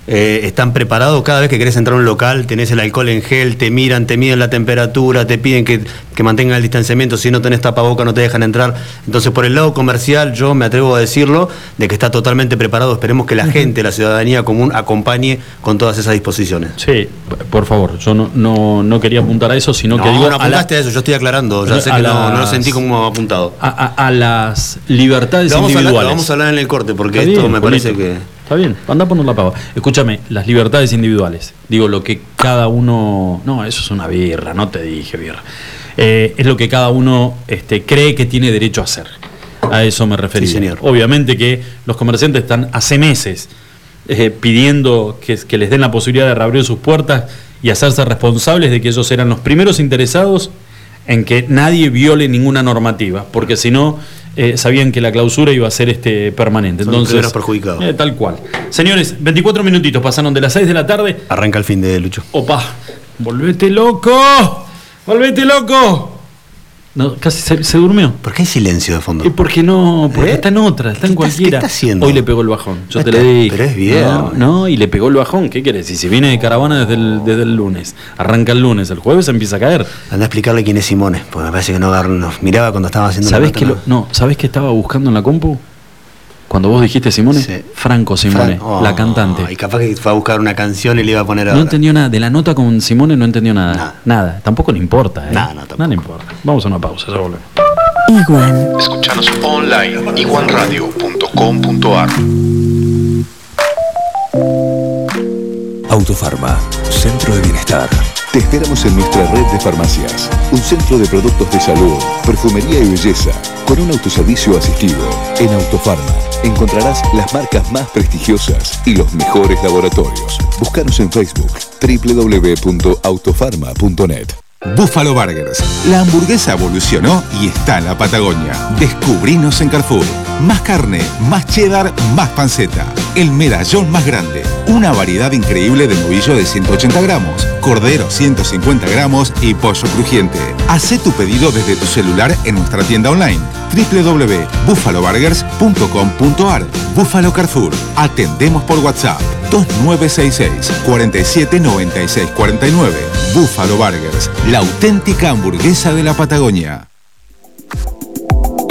eh, están preparados, cada vez que querés entrar a un local tenés el alcohol en gel, te miran, te miden la temperatura, te piden que, que mantengan el distanciamiento, si no tenés tapaboca no te dejan entrar. Entonces por el lado comercial yo me atrevo a decirlo, de que está totalmente preparado, esperemos que la gente, la ciudadanía común acompañe con todas esas disposiciones. Sí, por favor, yo no, no, no quería apuntar a eso, sino No, que digo no a, la- apuntaste a eso, yo estoy aclarando, ya sé que no, no lo las- sentí como apuntado. a- a- a las libertades Lo vamos, a hablar, individuales. lo vamos a hablar en el corte, porque Está esto bien, me parece que... Está bien, anda a poner la pava. Escúchame, las libertades individuales. Digo, lo que cada uno. No, eso es una birra, no te dije birra. Eh, es lo que cada uno este, cree que tiene derecho a hacer. A eso me refería. Sí, señor. Obviamente que los comerciantes están hace meses eh, pidiendo que, que les den la posibilidad de reabrir sus puertas y hacerse responsables de que ellos eran los primeros interesados en que nadie viole ninguna normativa, porque si no, eh, sabían que la clausura iba a ser este permanente. Son Entonces, perjudicados. eh, tal cual. Señores, 24 minutitos pasaron de las 6 de la tarde. Arranca el fin de Lucho. Opa, volvete loco, volvete loco. No, casi se, se durmió. ¿Por qué hay silencio de fondo? ¿Y por qué no? Porque ¿Eh? está en otra, está en ¿Qué estás- cualquiera. qué está haciendo? Hoy le pegó el bajón. Yo te lo dije. pero es viernes. No, no, y le pegó el bajón. ¿Qué querés? Y si viene de caravana desde el, desde el lunes, arranca el lunes, el jueves empieza a caer. Anda a explicarle quién es Simone, porque me parece que no nos miraba cuando estaba haciendo ¿Sabés la que lo, no, ¿sabés qué estaba buscando en la compu? Cuando vos dijiste Simone, Sí. Franco Simone, Fran- oh, la cantante. Y capaz que fue a buscar una canción y le iba a poner No ahora. entendió nada, de la nota con Simone no entendió nada. Nada. Nada, tampoco le importa, ¿eh? Nada, no, tampoco. Nada le importa. Vamos a una pausa, ya volvemos. Iguan. Escuchanos online iguanradio.com.ar Autofarma, Centro de Bienestar. Te esperamos en nuestra red de farmacias. Un centro de productos de salud, perfumería y belleza, con un autoservicio asistido. En Autofarma encontrarás las marcas más prestigiosas y los mejores laboratorios. Búscanos en Facebook www.autofarma.net. Buffalo Burgers. La hamburguesa evolucionó y está en la Patagonia. Descubrinos en Carrefour. Más carne, más cheddar, más panceta el medallón más grande. Una variedad increíble de novillo de 180 gramos, cordero 150 gramos y pollo crujiente. Hacé tu pedido desde tu celular en nuestra tienda online www.buffaloburgers.com.ar Buffalo Carrefour. Atendemos por WhatsApp 2966 479649. Buffalo Burgers, la auténtica hamburguesa de la Patagonia.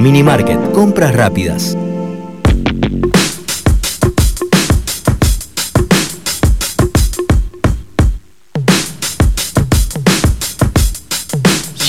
Minimarket, compras rápidas.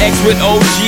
X with OG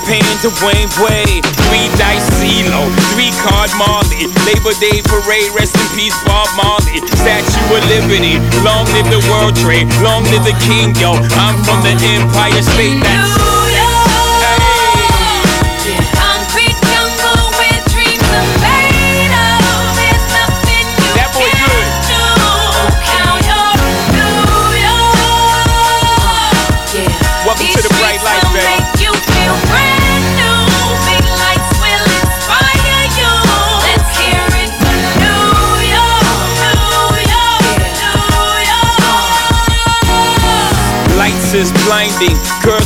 paying Dwayne Wade. Three dice CeeLo, three card Marley. Labor Day parade, rest in peace Bob Marley. Statue of Liberty, long live the World Trade, long live the King, yo. I'm from the Empire State. That's Girl,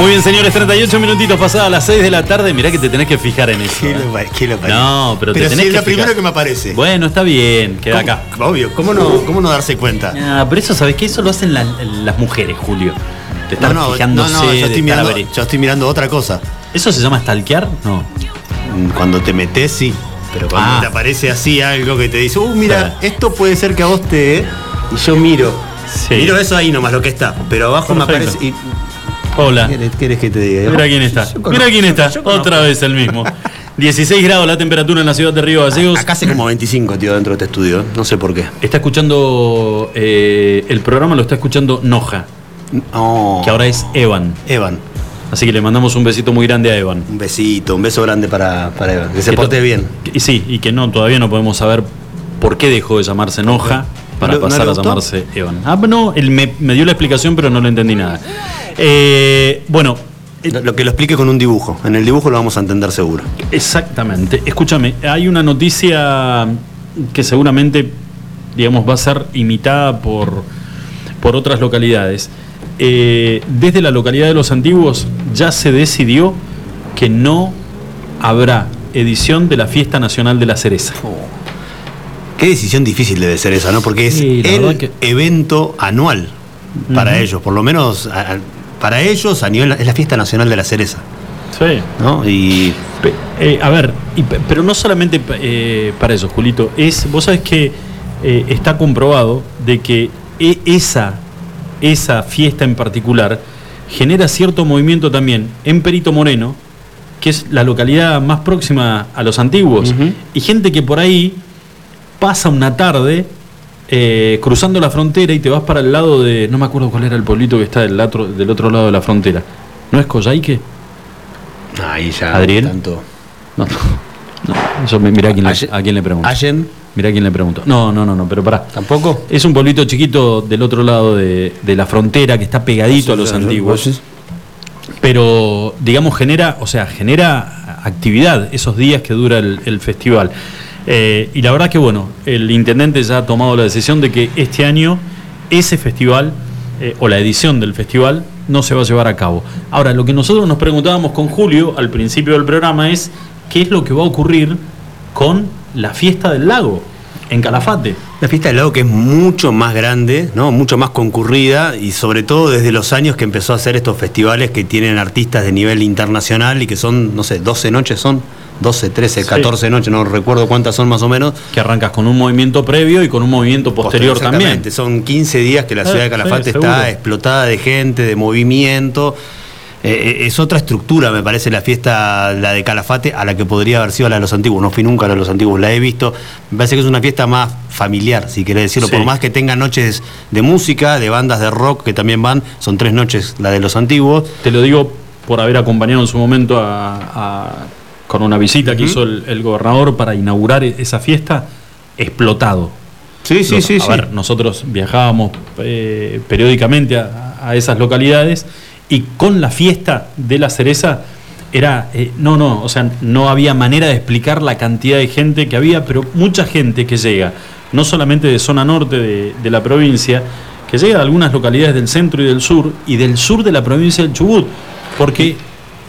Muy bien, señores, 38 minutitos pasadas las 6 de la tarde. Mirá que te tenés que fijar en eso. ¿eh? No, pero, te Pero tenés si es que lo primero fijar. que me aparece. Bueno, está bien, queda ¿Cómo? acá. Obvio, ¿cómo no, cómo no darse cuenta? Ah, pero eso, ¿sabes qué? Eso lo hacen la- las mujeres, Julio. Te están No, no, fijándose. no, no, yo estoy, mirando, yo estoy mirando otra cosa. ¿Eso se llama stalkear? No. Cuando te metes, sí. Pero cuando Ah. te aparece así algo que te dice, uh, mira, esto puede ser que a vos te. Y yo miro. Miro eso ahí nomás, lo que está. Pero abajo me aparece. Y, Hola. ¿Qué querés que te diga? Mira quién está. Mira quién está. Otra vez el mismo. 16 grados la temperatura en la ciudad de Río Gallegos. Acá hace como 25, tío, dentro de este estudio. No sé por qué. Está escuchando eh, el programa, lo está escuchando Noja. Que ahora es Evan. Evan. Así que le mandamos un besito muy grande a Evan. Un besito, un beso grande para, para Evan. Que se Que porte bien. Y sí, y que no, todavía no podemos saber por qué dejó de llamarse Noja para ¿No- no pasar a llamarse Evan. Ah, no, él me, me dio la explicación, pero no le entendí nada. Eh, bueno, Lo, lo que lo explique con un dibujo. En el dibujo lo vamos a entender seguro. Exactamente. Escúchame, hay una noticia que seguramente, digamos, va a ser imitada por, por otras localidades. Eh, desde la localidad de Los Antiguos ya se decidió que no habrá edición de la Fiesta Nacional de la Cereza. Qué decisión difícil debe ser esa, ¿no? Porque es Sí, el que- evento anual para ellos. Por lo menos a- a- para ellos a nivel es la fiesta nacional de la cereza. Sí. ¿No? Y eh, a ver, y pero no solamente eh, para eso, Julito. Es, vos sabés que eh, está comprobado de que e- esa, esa fiesta en particular genera cierto movimiento también en Perito Moreno, que es la localidad más próxima a los antiguos. Y gente que por ahí pasa una tarde eh, cruzando la frontera y te vas para el lado de. No me acuerdo cuál era el pueblito que está del otro, del otro lado de la frontera. ¿No es Coyhaique? ahí ya Adriel. tanto. No, no. Mirá a quién, le, a quién le pregunto. ¿Allen? Mirá a quién le pregunto. No, no, no, no, pero pará. ¿Tampoco? Es un pueblito chiquito del otro lado de, de la frontera que está pegadito a los antiguos. Pero, digamos, genera, o sea, genera actividad esos días que dura el, el festival. Eh, y la verdad que bueno, el intendente ya ha tomado la decisión de que este año ese festival eh, o la edición del festival no se va a llevar a cabo. Ahora, lo que nosotros nos preguntábamos con Julio al principio del programa es qué es lo que va a ocurrir con la fiesta del lago en Calafate. La fiesta del lago que es mucho más grande, ¿no? mucho más concurrida y sobre todo desde los años que empezó a hacer estos festivales que tienen artistas de nivel internacional y que son, no sé, 12 noches son, 12, 13, Sí. 14 noches, no recuerdo cuántas son más o menos. Que arrancas con un movimiento previo y con un movimiento posterior también. Exactamente, Son 15 días que la Eh, ciudad de sí, Calafate está explotada de gente, de movimiento. Eh, eh, es otra estructura, me parece, la fiesta, la de Calafate, a la que podría haber sido la de los antiguos. No fui nunca a la de los antiguos, la he visto. Me parece que es una fiesta más familiar, si querés decirlo. Sí. Por más que tenga noches de música, de bandas de rock que también van, son tres noches la de los antiguos. Te lo digo por haber acompañado en su momento a, a- con una visita que hizo el, el gobernador para inaugurar e- esa fiesta, explotado. Sí, sí, Nos- sí, a sí. ver, nosotros viajábamos eh, periódicamente a, a esas localidades y con la fiesta de la cereza era, eh, no, no, o sea, no había manera de explicar la cantidad de gente que había, pero mucha gente que llega, no solamente de zona norte de, de la provincia, que llega de algunas localidades del centro y del sur, y del sur de la provincia del Chubut, porque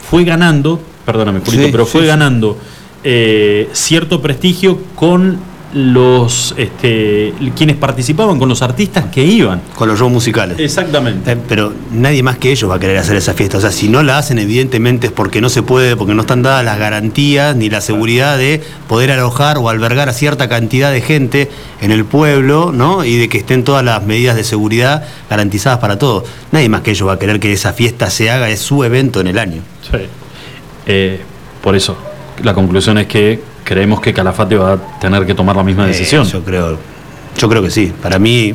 fue ganando, perdóname, Julito, Sí, pero fue sí. ganando eh, cierto prestigio con los este, quienes participaban, con los artistas que iban. Con los shows musicales. Exactamente. Eh, pero nadie más que ellos va a querer hacer esa fiesta. O sea, si no la hacen, evidentemente es porque no se puede, porque no están dadas las garantías ni la seguridad de poder alojar o albergar a cierta cantidad de gente en el pueblo, ¿no? Y de que estén todas las medidas de seguridad garantizadas para todos. Nadie más que ellos va a querer que esa fiesta se haga, es su evento en el año. Sí. Eh, por eso, la conclusión es que creemos que Calafate va a tener que tomar la misma Eh, decisión. yo creo, yo creo que sí. Para mí.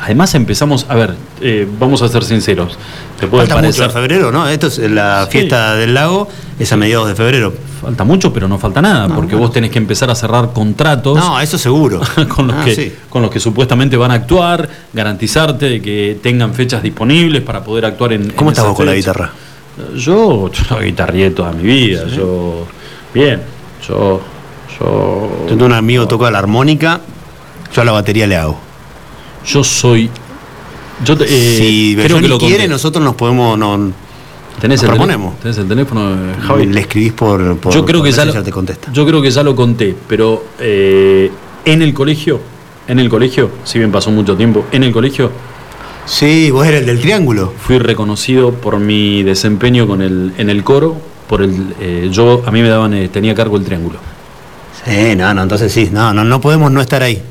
Además empezamos, a ver, eh, vamos a ser sinceros. Te puede Falta parecer, mucho en febrero, ¿no? Esto es la Sí. fiesta del lago, es a mediados de febrero. Falta mucho, pero no falta nada, porque vos tenés que empezar a cerrar contratos. No, eso seguro. con los, Ah, que, sí. con los que supuestamente van a actuar, garantizarte de que tengan fechas disponibles para poder actuar en. ¿Cómo en estás vos con la guitarra? Yo, yo guitarrié toda mi vida. Yo. Bien. Yo. Yo. Tengo un amigo toca la armónica, yo a la batería le hago. Yo soy. Yo te- eh, si creo que lo conté. quiere, nosotros nos podemos. No, ¿Tenés nos el, proponemos. teléfono, ¿Tenés el teléfono Javi? Le escribís por. por yo creo por que ya lo, te contesta. yo creo que ya lo conté, pero eh, en el colegio, en el colegio, si bien pasó mucho tiempo, en el colegio Sí, vos eres el del triángulo. fui reconocido por mi desempeño con el, en el coro, por el eh, yo a mí me daban eh, tenía cargo el triángulo. Sí, no, no, entonces sí, no, no, no podemos no estar ahí.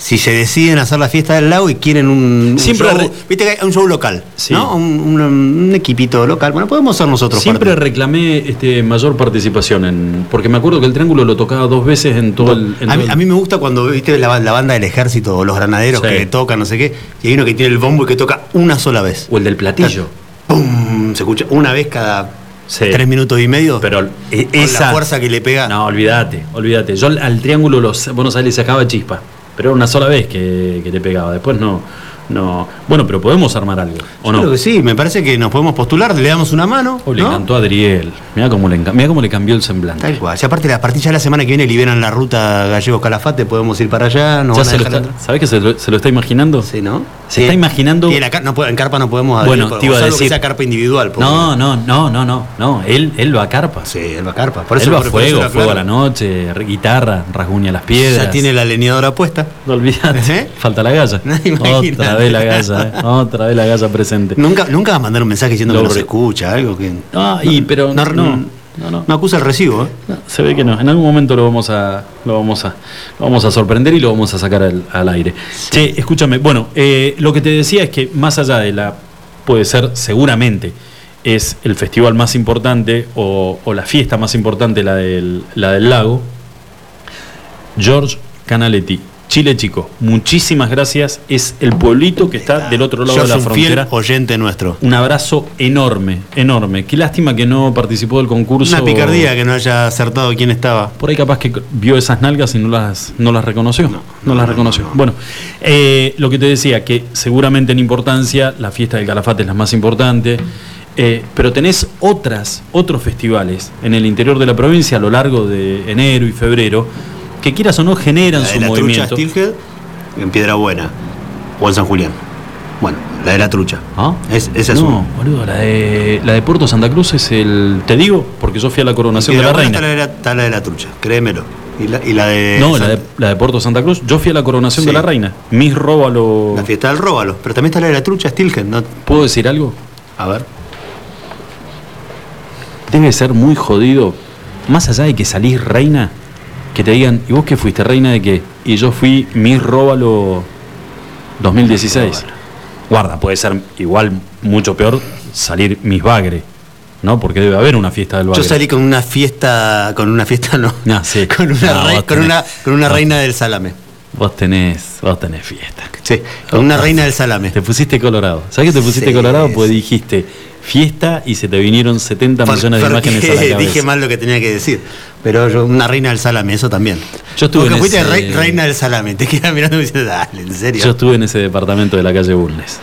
Si se deciden hacer la fiesta del lago y quieren un, un Siempre show, viste que hay un show local, Sí. ¿no? Un, un- un equipito local. Bueno, podemos ser nosotros Siempre parte. reclamé este mayor participación en porque me acuerdo que el triángulo lo tocaba dos veces en todo el en A todo mí, el- a mí me gusta cuando viste la, la banda del ejército o los granaderos Sí. que tocan, no sé qué, y hay uno que tiene el bombo y que toca una sola vez. o el del platillo. ¡Pum! Se escucha una vez cada Sí. tres minutos y medio. Pero eh, con esa la fuerza que le pega. No, olvídate, olvídate. Yo al, triángulo los Buenos Aires le sacaba chispa, pero era una sola vez que, que te pegaba. Después no, no. Bueno, pero podemos armar algo, ¿o Yo no? creo que sí, me parece que nos podemos postular, le damos una mano. Oh, le ¿no? encantó a Adriel. Mira cómo, cómo le cambió el semblante. Tal cual. Si aparte a partir ya de la semana que viene liberan la ruta Gallegos Calafate, podemos ir para allá. Nos Ya van a se lo dejar está- entrar. ¿Sabés que se lo, se lo está imaginando? Sí, ¿no? Se está imaginando. Y en, la no carpa no podemos adherir, Bueno, te iba a que decir- sea carpa individual. porque- No, no, no, no, no, no. Él, él va a carpa. Sí, él va a carpa. Por eso, él va a fuego, lo fuego a la noche, guitarra, rasguña las piedras. Ya tiene la leñadora puesta. No olvidate. ¿Eh? Falta la galla. Imagínate. Vez la galla, ¿eh? Otra vez la galla presente. Nunca, nunca va a mandar un mensaje diciendo que no Lo se escucha, algo que. Ah, y pero no, no, no, no, no. no acusa el recibo, ¿eh? No, se ve que no. En algún momento lo vamos a, lo vamos a, lo vamos a sorprender y lo vamos a sacar al, al aire. Che, escúchame. Bueno, eh, lo que te decía es que más allá de la, puede ser seguramente es el festival más importante o, o la fiesta más importante, la del, la del lago. George Canaletti, Chile Chico. Muchísimas gracias. Es el pueblito que está del otro lado Yo de la fiel frontera. oyente nuestro. Un abrazo enorme, enorme. Qué lástima que no participó del concurso. Una picardía que no haya acertado quién estaba. Por ahí capaz que vio esas nalgas y no las, no las reconoció. No, las reconoció. Bueno, eh, lo que te decía, que seguramente en importancia la fiesta del Calafate es la más importante. eh, pero tenés otras, otros festivales en el interior de la provincia a lo largo de enero y febrero que quieras o no generan La de su la trucha movimiento. Steelhead en Piedra Buena o en San Julián. Bueno, la de la trucha. ¿Ah? Es, esa es no, una. boludo, la de, la de Puerto Santa Cruz es el. Te digo, porque yo fui a la coronación de la reina. Está la, de la, está la de la trucha, créemelo. Y la, y la de. No, la de, la de Puerto Santa Cruz. Yo fui a la coronación Sí. de la reina. Mis róbalo. La fiesta del róbalo. Pero también está la de la trucha Steelhead, ¿no? ¿Puedo decir algo? A ver. Debe ser muy jodido. Más allá de que salís reina, que te digan, ¿y vos qué fuiste? ¿Reina de qué? Y yo fui Miss Róbalo 2016. Guarda, puede ser igual mucho peor salir Miss Bagre, ¿no? Porque debe haber una fiesta del Bagre. Yo salí con una fiesta. Con una fiesta, no. Sí. Con una, No, rei- con una, con una reina del salame. Vos tenés, vos tenés fiesta. Sí, con una reina del salame. Te pusiste colorado. ¿Sabes que te pusiste Sí, colorado? Pues dijiste fiesta y se te vinieron 70 Por- millones de imágenes a la cabeza. Dije mal lo que tenía que decir. Pero yo, una reina del salame, eso también. Yo estuve Porque en fuiste ese- rei- reina del salame. Te quedas mirando y dices, dale, en serio. Yo estuve en ese departamento de la calle Bulnes.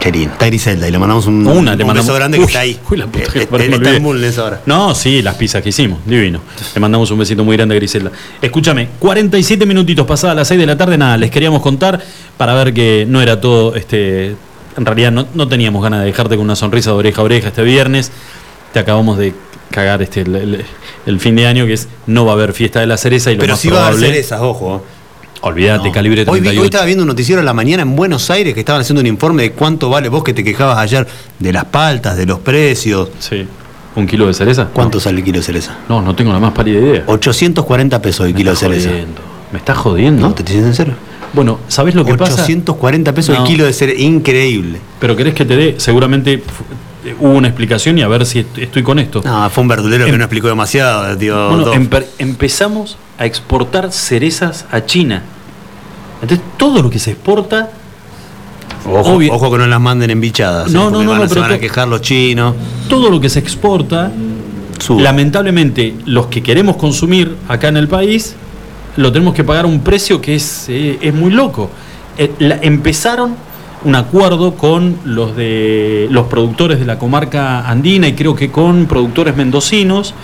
Qué lindo. Está Griselda y le mandamos un, Una, le un mandamos- beso grande que está ahí. uy, la puta que Eh, él me está en olvidé. Bulnes ahora. No, sí, las pizzas que hicimos, divino. Le mandamos un besito muy grande a Griselda. Escúchame, 47 minutitos pasadas las 6 de la tarde, nada, les queríamos contar para ver que no era todo, este, en realidad no, no teníamos ganas de dejarte con una sonrisa de oreja a oreja este viernes. Te acabamos de cagar este el, el- el fin de año que es no va a haber fiesta de la cereza y lo Pero más sí va a haber cerezas, ojo. Olvídate, calibre Hoy, vi- 38. hoy estaba viendo un noticiero en la mañana en Buenos Aires que estaban haciendo un informe de cuánto vale vos que te quejabas ayer de las paltas, de los precios. Sí. ¿Un kilo de cereza? ¿Cuánto sale el kilo de cereza? No, no tengo la más pálida idea. 840 pesos el kilo de cereza. jodiendo. ¿Me estás jodiendo? No, te estoy diciendo en serio. Bueno, ¿sabés lo que pasa? 840 pesos No. el kilo de cereza. Increíble. Pero querés que te dé, seguramente eh, hubo una explicación y a ver si est- estoy con esto. No, fue un verdulero que Em- no explicó demasiado, tío. Bueno, empe- empezamos a exportar cerezas a China. Entonces, todo lo que se exporta. Ojo, que no las manden embichadas. No, ¿eh? no, no, van no, se van a quejar los chinos. Todo lo que se exporta, lamentablemente, los que queremos consumir acá en el país, lo tenemos que pagar a un precio que es, eh, es muy loco. Eh, la- empezaron un acuerdo con los de los productores de la comarca andina y creo que con productores mendocinos.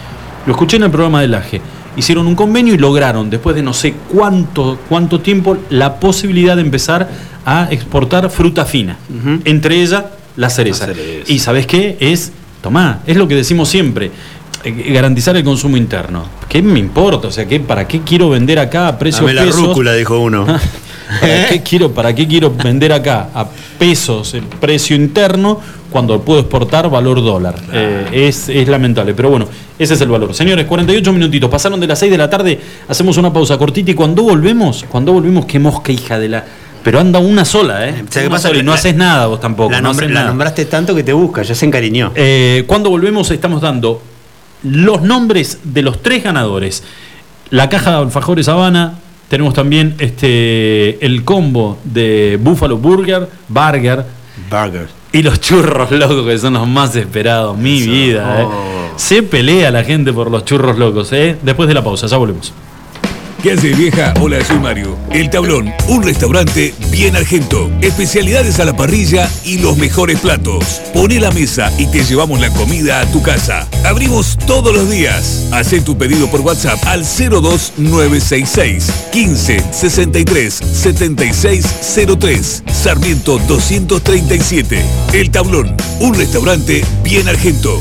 Lo escuché en el programa del AGE. Hicieron un convenio y lograron, después de no sé cuánto, cuánto tiempo, la posibilidad de empezar a exportar fruta fina. Entre ellas, la cereza. Y ¿sabes qué? Es, tomá, es lo que decimos siempre. Eh, Garantizar el consumo interno. ¿Qué me importa? O sea, ¿qué, ¿para qué quiero vender acá a precios Dame la pesos? rúcula, dijo uno. ¿Para qué, quiero, ¿Para qué quiero vender acá a pesos el precio interno cuando puedo exportar valor dólar? Eh, es, es lamentable, pero bueno, ese es el valor. Señores, 48 minutitos, pasaron de las 6 de la tarde, hacemos una pausa cortita y cuando volvemos, cuando volvemos, qué mosca hija de la... Pero anda una sola, ¿eh? ¿Sabes qué Una pasa? sola y no La- haces nada vos tampoco. La, no nombr- haces la nada. nombraste tanto que te busca, ya se encariñó. Eh, cuando volvemos estamos dando los nombres de los tres ganadores. La caja de alfajores Habana, tenemos también este el combo de Buffalo Burger, Burger, Burger. y los churros locos que son los más esperados. Mi vida, eh. Se pelea la gente por los churros locos, ¿eh? Después de la pausa, ya volvemos. ¿Qué hace vieja? Hola, soy Mario. El Tablón, un restaurante bien argento. Especialidades a la parrilla y los mejores platos. Pone la mesa y te llevamos la comida a tu casa. Abrimos todos los días. Haz tu pedido por WhatsApp al 02966 15 63 76 03 Sarmiento 237. El Tablón, un restaurante bien argento.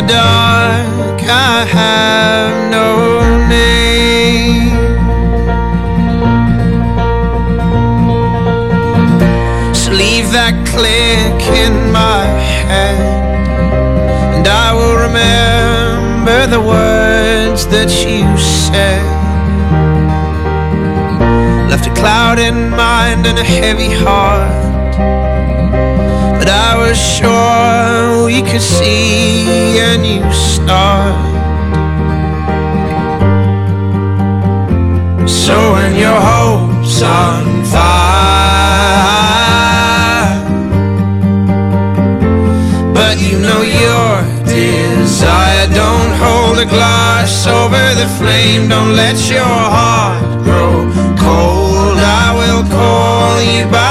The dark, I have no name. So leave that click in my head, and I will remember the words that you said. Left a cloud in mind and a heavy heart. But I was sure we could see a new start. So when your hope's on fire, but you know your desire. Don't hold a glass over the flame. Don't let your heart grow cold. I will call you by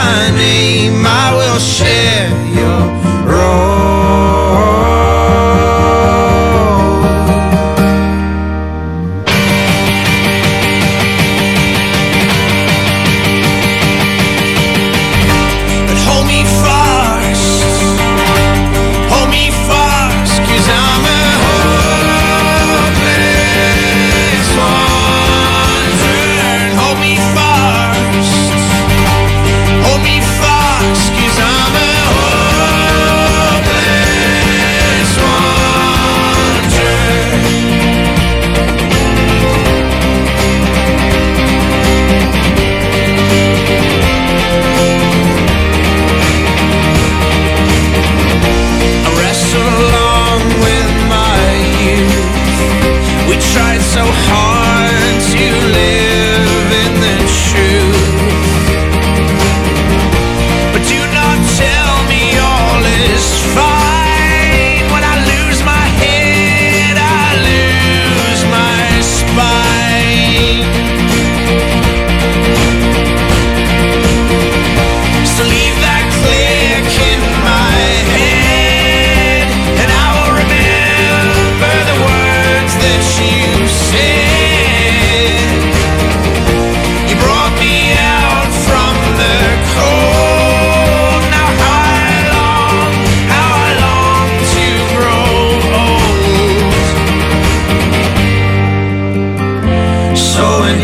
I will share your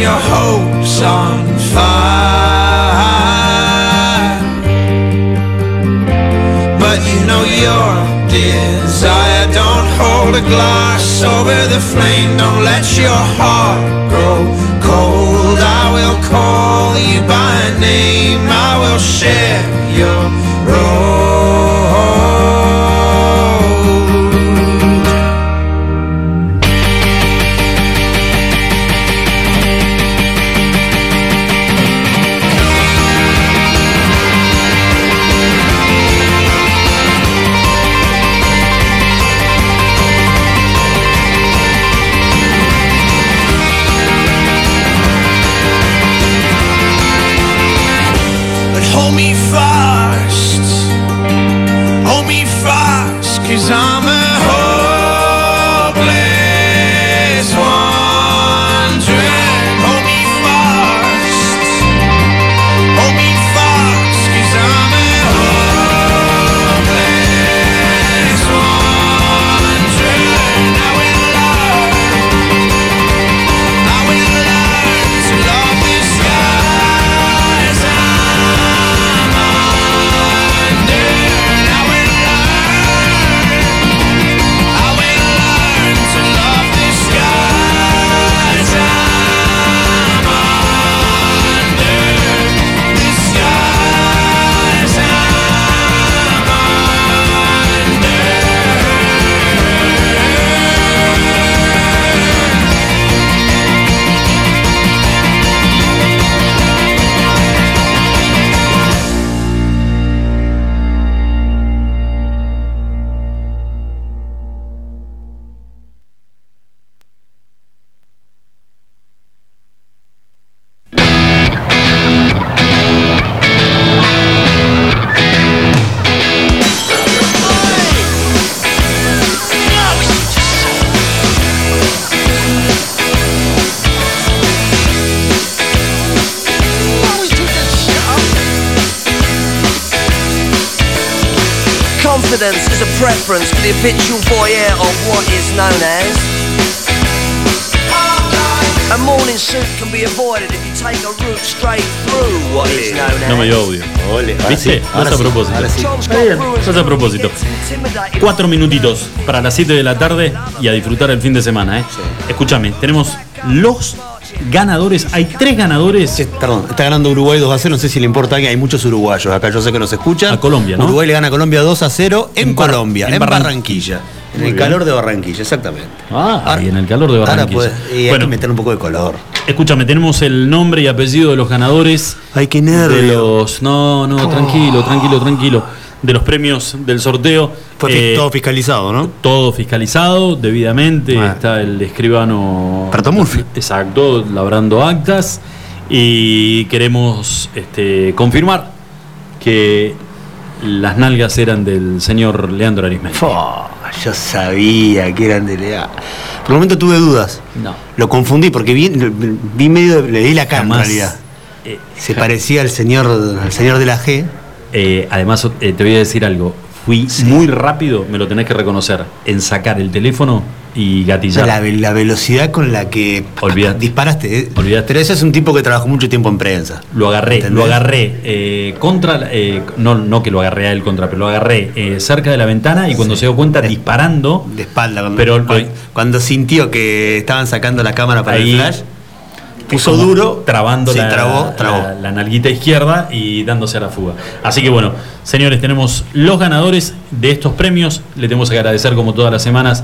your hope's on fire. But you know your desire. Don't hold a glass over the flame. Don't let your heart grow cold. I will call you by name. I will share your ¿Viste? sí, no ahora es a propósito. ahora sí. Está bien, no es a propósito. Cuatro minutitos para las 7 de la tarde y a disfrutar el fin de semana, ¿eh? Escúchame, tenemos los ganadores. Hay tres ganadores. Perdón, está ganando Uruguay 2 a 0. No sé si le importa a alguien. Hay muchos uruguayos acá. Yo sé que nos escuchan. A Colombia, ¿no? Uruguay le gana a Colombia 2 a 0 en, Colombia, en en, Barran- Barranquilla. En Muy el bien. calor de Barranquilla, exactamente. Ah, y en el calor de Ahora Barranquilla. puede- y hay Bueno. que meter un poco de color. Escúchame, tenemos el nombre y apellido de los ganadores. Ay, qué De nervio. los. No, no, tranquilo, tranquilo, tranquilo. De los premios del sorteo. Fue Eh, todo fiscalizado, ¿no? Todo fiscalizado debidamente. Está el escribano. Murphy. Exacto, labrando actas. Y queremos este, confirmar que las nalgas eran del señor Leandro Arismendi. Fua, yo sabía que eran de Lea. Por un momento tuve dudas. No. Lo confundí porque vi, vi medio, le di la cara en realidad. eh, Se parecía al señor, al señor de la G. Eh, además, eh, te voy a decir algo. Fui muy rápido, me lo tenés que reconocer, en sacar el teléfono y gatillar. La, la velocidad con la que disparaste. eh. Olvídate. Pero ese es un tipo que trabajó mucho tiempo en prensa. Lo agarré, ¿Entendés? lo agarré eh, contra, eh, no, no que lo agarré a él contra, pero lo agarré eh, cerca de la ventana y cuando se dio cuenta disparando, De espalda. Cuando, Pero- cuando, cuando sintió que estaban sacando la cámara para Ahí, el flash, puso duro. trabando Sí, la, trabó, trabó. la- la nalguita izquierda y dándose a la fuga. Así que bueno, señores, tenemos los ganadores de estos premios. Le tenemos que agradecer como todas las semanas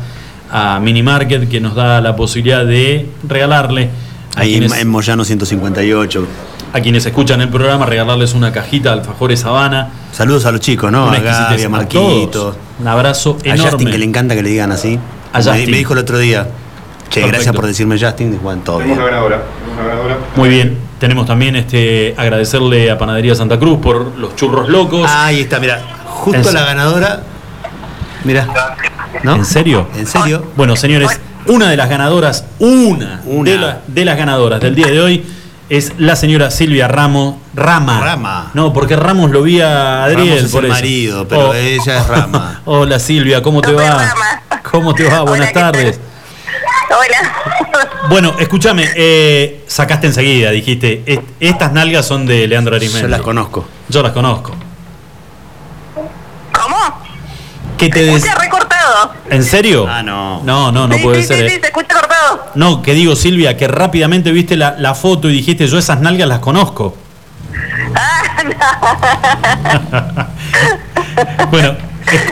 a Mini Market que nos da la posibilidad de regalarle a Ahí en, quienes, en Moyano 158. a quienes escuchan el programa, regalarles una cajita de alfajores Habana. Saludos a los chicos, ¿no? Una A Gaby, a Marquito. Un abrazo A Justin, enorme. que le encanta que le digan así. A Me-. Me, dijo el otro día. Che, gracias por decirme Justin. Juan, todo bien. ganadora. Tenemos una ganadora. Muy bien, tenemos también este agradecerle a Panadería Santa Cruz por los churros locos. Ah, ahí está, mira. Justo la ganadora. Mira. ¿No? ¿En serio? ¿En serio? Bueno, señores, una de las ganadoras, una, Una. De, la- de las ganadoras del día de hoy es la señora Silvia Ramos. Rama. Rama. No, porque Ramos lo vi a Adriel Ramos es por el eso. marido, pero Oh. ella es Rama. Hola Silvia, ¿cómo te va? ¿Cómo te va? Buenas tardes. Hola. Bueno, escúchame, eh, sacaste enseguida, dijiste, "Est- estas nalgas son de Leandro Arismendi. Yo las conozco. Yo las conozco. ¿Cómo? ¿Qué te des- escucha recortado. ¿En serio? Ah, no. No, no, no sí, puede sí, ser. sí, eh. sí, se escucha cortado. No, que digo, Silvia, que rápidamente viste la, la foto y dijiste, yo esas nalgas las conozco. bueno,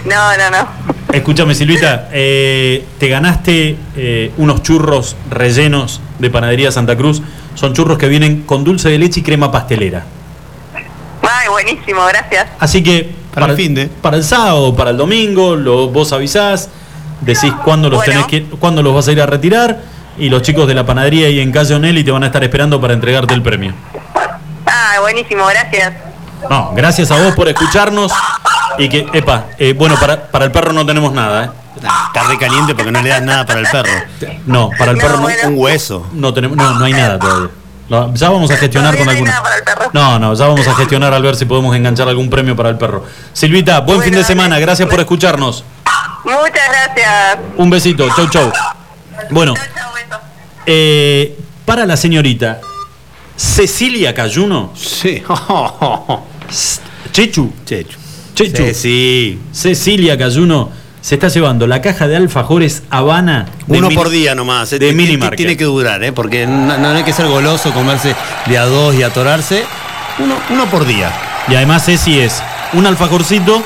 No, no, no. escúchame, Silvita, eh, te ganaste eh, unos churros rellenos de Panadería Santa Cruz. Son churros que vienen con dulce de leche y crema pastelera. Ay, buenísimo, gracias. Así que Para el fin de. para el sábado, para el domingo, lo, vos avisás, decís cuándo los Bueno. tenés que, cuándo los vas a ir a retirar y los chicos de la panadería y en calle Onelli te van a estar esperando para entregarte el premio. Ah, buenísimo, gracias. No, gracias a vos por escucharnos y que, epa, eh, bueno, para, para el perro no tenemos nada, ¿eh? Está re caliente porque no le das nada para el perro. No, para el No, perro no, bueno. Un hueso. no tenemos, no, no hay nada todavía. Ya vamos a gestionar con alguna. nada para el perro. No, no, ya vamos a gestionar al ver si podemos enganchar algún premio para el perro. Silvita, buen Bueno, fin de semana, gracias por escucharnos. Muchas gracias. Un besito, chau chau. Bueno, eh, para la señorita Cecilia Cayuno, Sí. Chechu, Chechu. Chechu, Sí, sí. Cecilia Cayuno se está llevando la caja de alfajores Habana. de Uno mini- por día nomás. eh, de mini. Tiene que durar, ¿eh? Porque no, no hay que ser goloso, comerse de a dos y atorarse. Uno, uno por día. Y además Ceci es un alfajorcito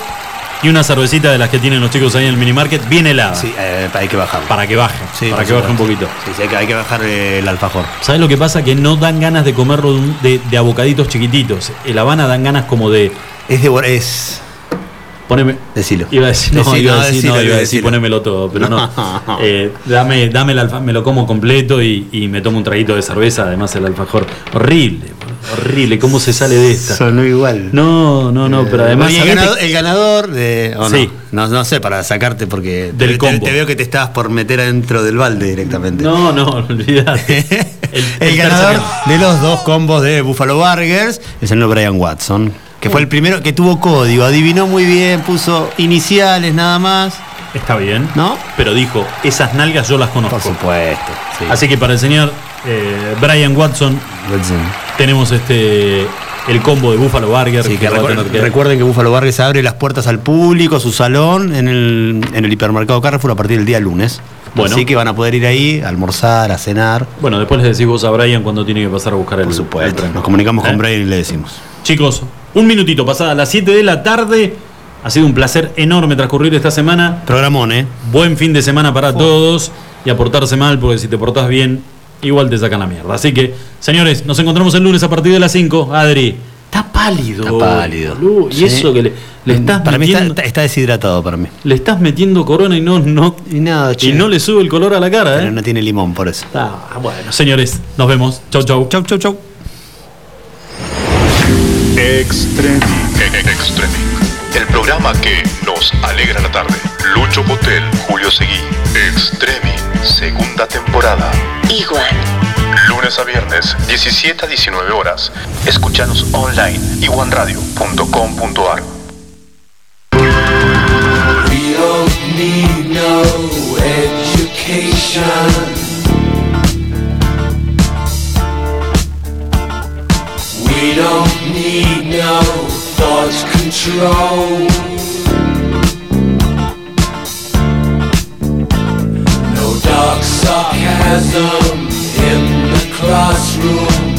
y una cervecita de las que tienen los chicos ahí en el mini market bien helada. Sí, eh, hay que bajar. Para que baje, Sí, para que baje un poquito. Sí, sí, hay que, hay que bajar eh, el alfajor. ¿Sabes lo que pasa? Que no dan ganas de comerlo de, de, de a bocaditos chiquititos. El Habana dan ganas como de. Es de es. Poneme. Decilo. Iba a decir, no, Decilo, iba a decir, decilo, no, iba a decir ponémelo todo, pero no. Eh, dame, dame el alfa, me lo como completo y, y me tomo un traguito de cerveza, además el alfajor. Horrible, horrible, ¿cómo se sale de esta? Sonó igual. No, no, no, pero además. El, ¿sabés ganador, de- el ganador de. Sí. no, no sé, para sacarte porque. Del te, combo. te- te veo que te estabas por meter adentro del balde directamente. No, no, olvídate. El, el ganador de los dos combos de Buffalo Burgers es el señor Brian Watson, que fue el primero que tuvo código, adivinó muy bien, puso iniciales nada más. Está bien, ¿No? Pero dijo, esas nalgas yo las conozco. Por supuesto. sí. Así que para el señor eh, Brian Watson. Tenemos este el combo de Buffalo Burger. Sí, que recuerden que Búfalo Vargas abre las puertas al público, su salón, en el, en el hipermercado Carrefour a partir del día lunes. Bueno. Así que van a poder ir ahí a almorzar, a cenar. Bueno, después le decís vos a Brian cuando tiene que pasar a buscar el, el tren. Nos comunicamos ¿Eh? con Brian y le decimos. Chicos, un minutito, pasada las 7 de la tarde. Ha sido un placer enorme transcurrir esta semana. Programón, ¿eh? Buen fin de semana para todos y a portarse mal, porque si te portás bien, igual te sacan la mierda. Así que, señores, nos encontramos el lunes a partir de las 5. Adri, está pálido. Está pálido. boludo, Y Sí. eso que le, le estás Para mí metiendo, está, está deshidratado para mí. le estás metiendo corona y no, no, Y nada, y no le sube el color a la cara, Pero ¿eh? no tiene limón por eso. Ah, bueno, señores, nos vemos. Chau, chau. Chau, chau, chau. Extreming. Extreming. El programa que nos alegra la tarde. Lucho Potel, Julio Seguí. Extreming. Segunda temporada. Igual. Lunes a viernes, 17 a 19 horas. Escúchanos online. iguanradio.com.ar We don't need no education. We don't need no thought control. No dark sarcasm in the classroom.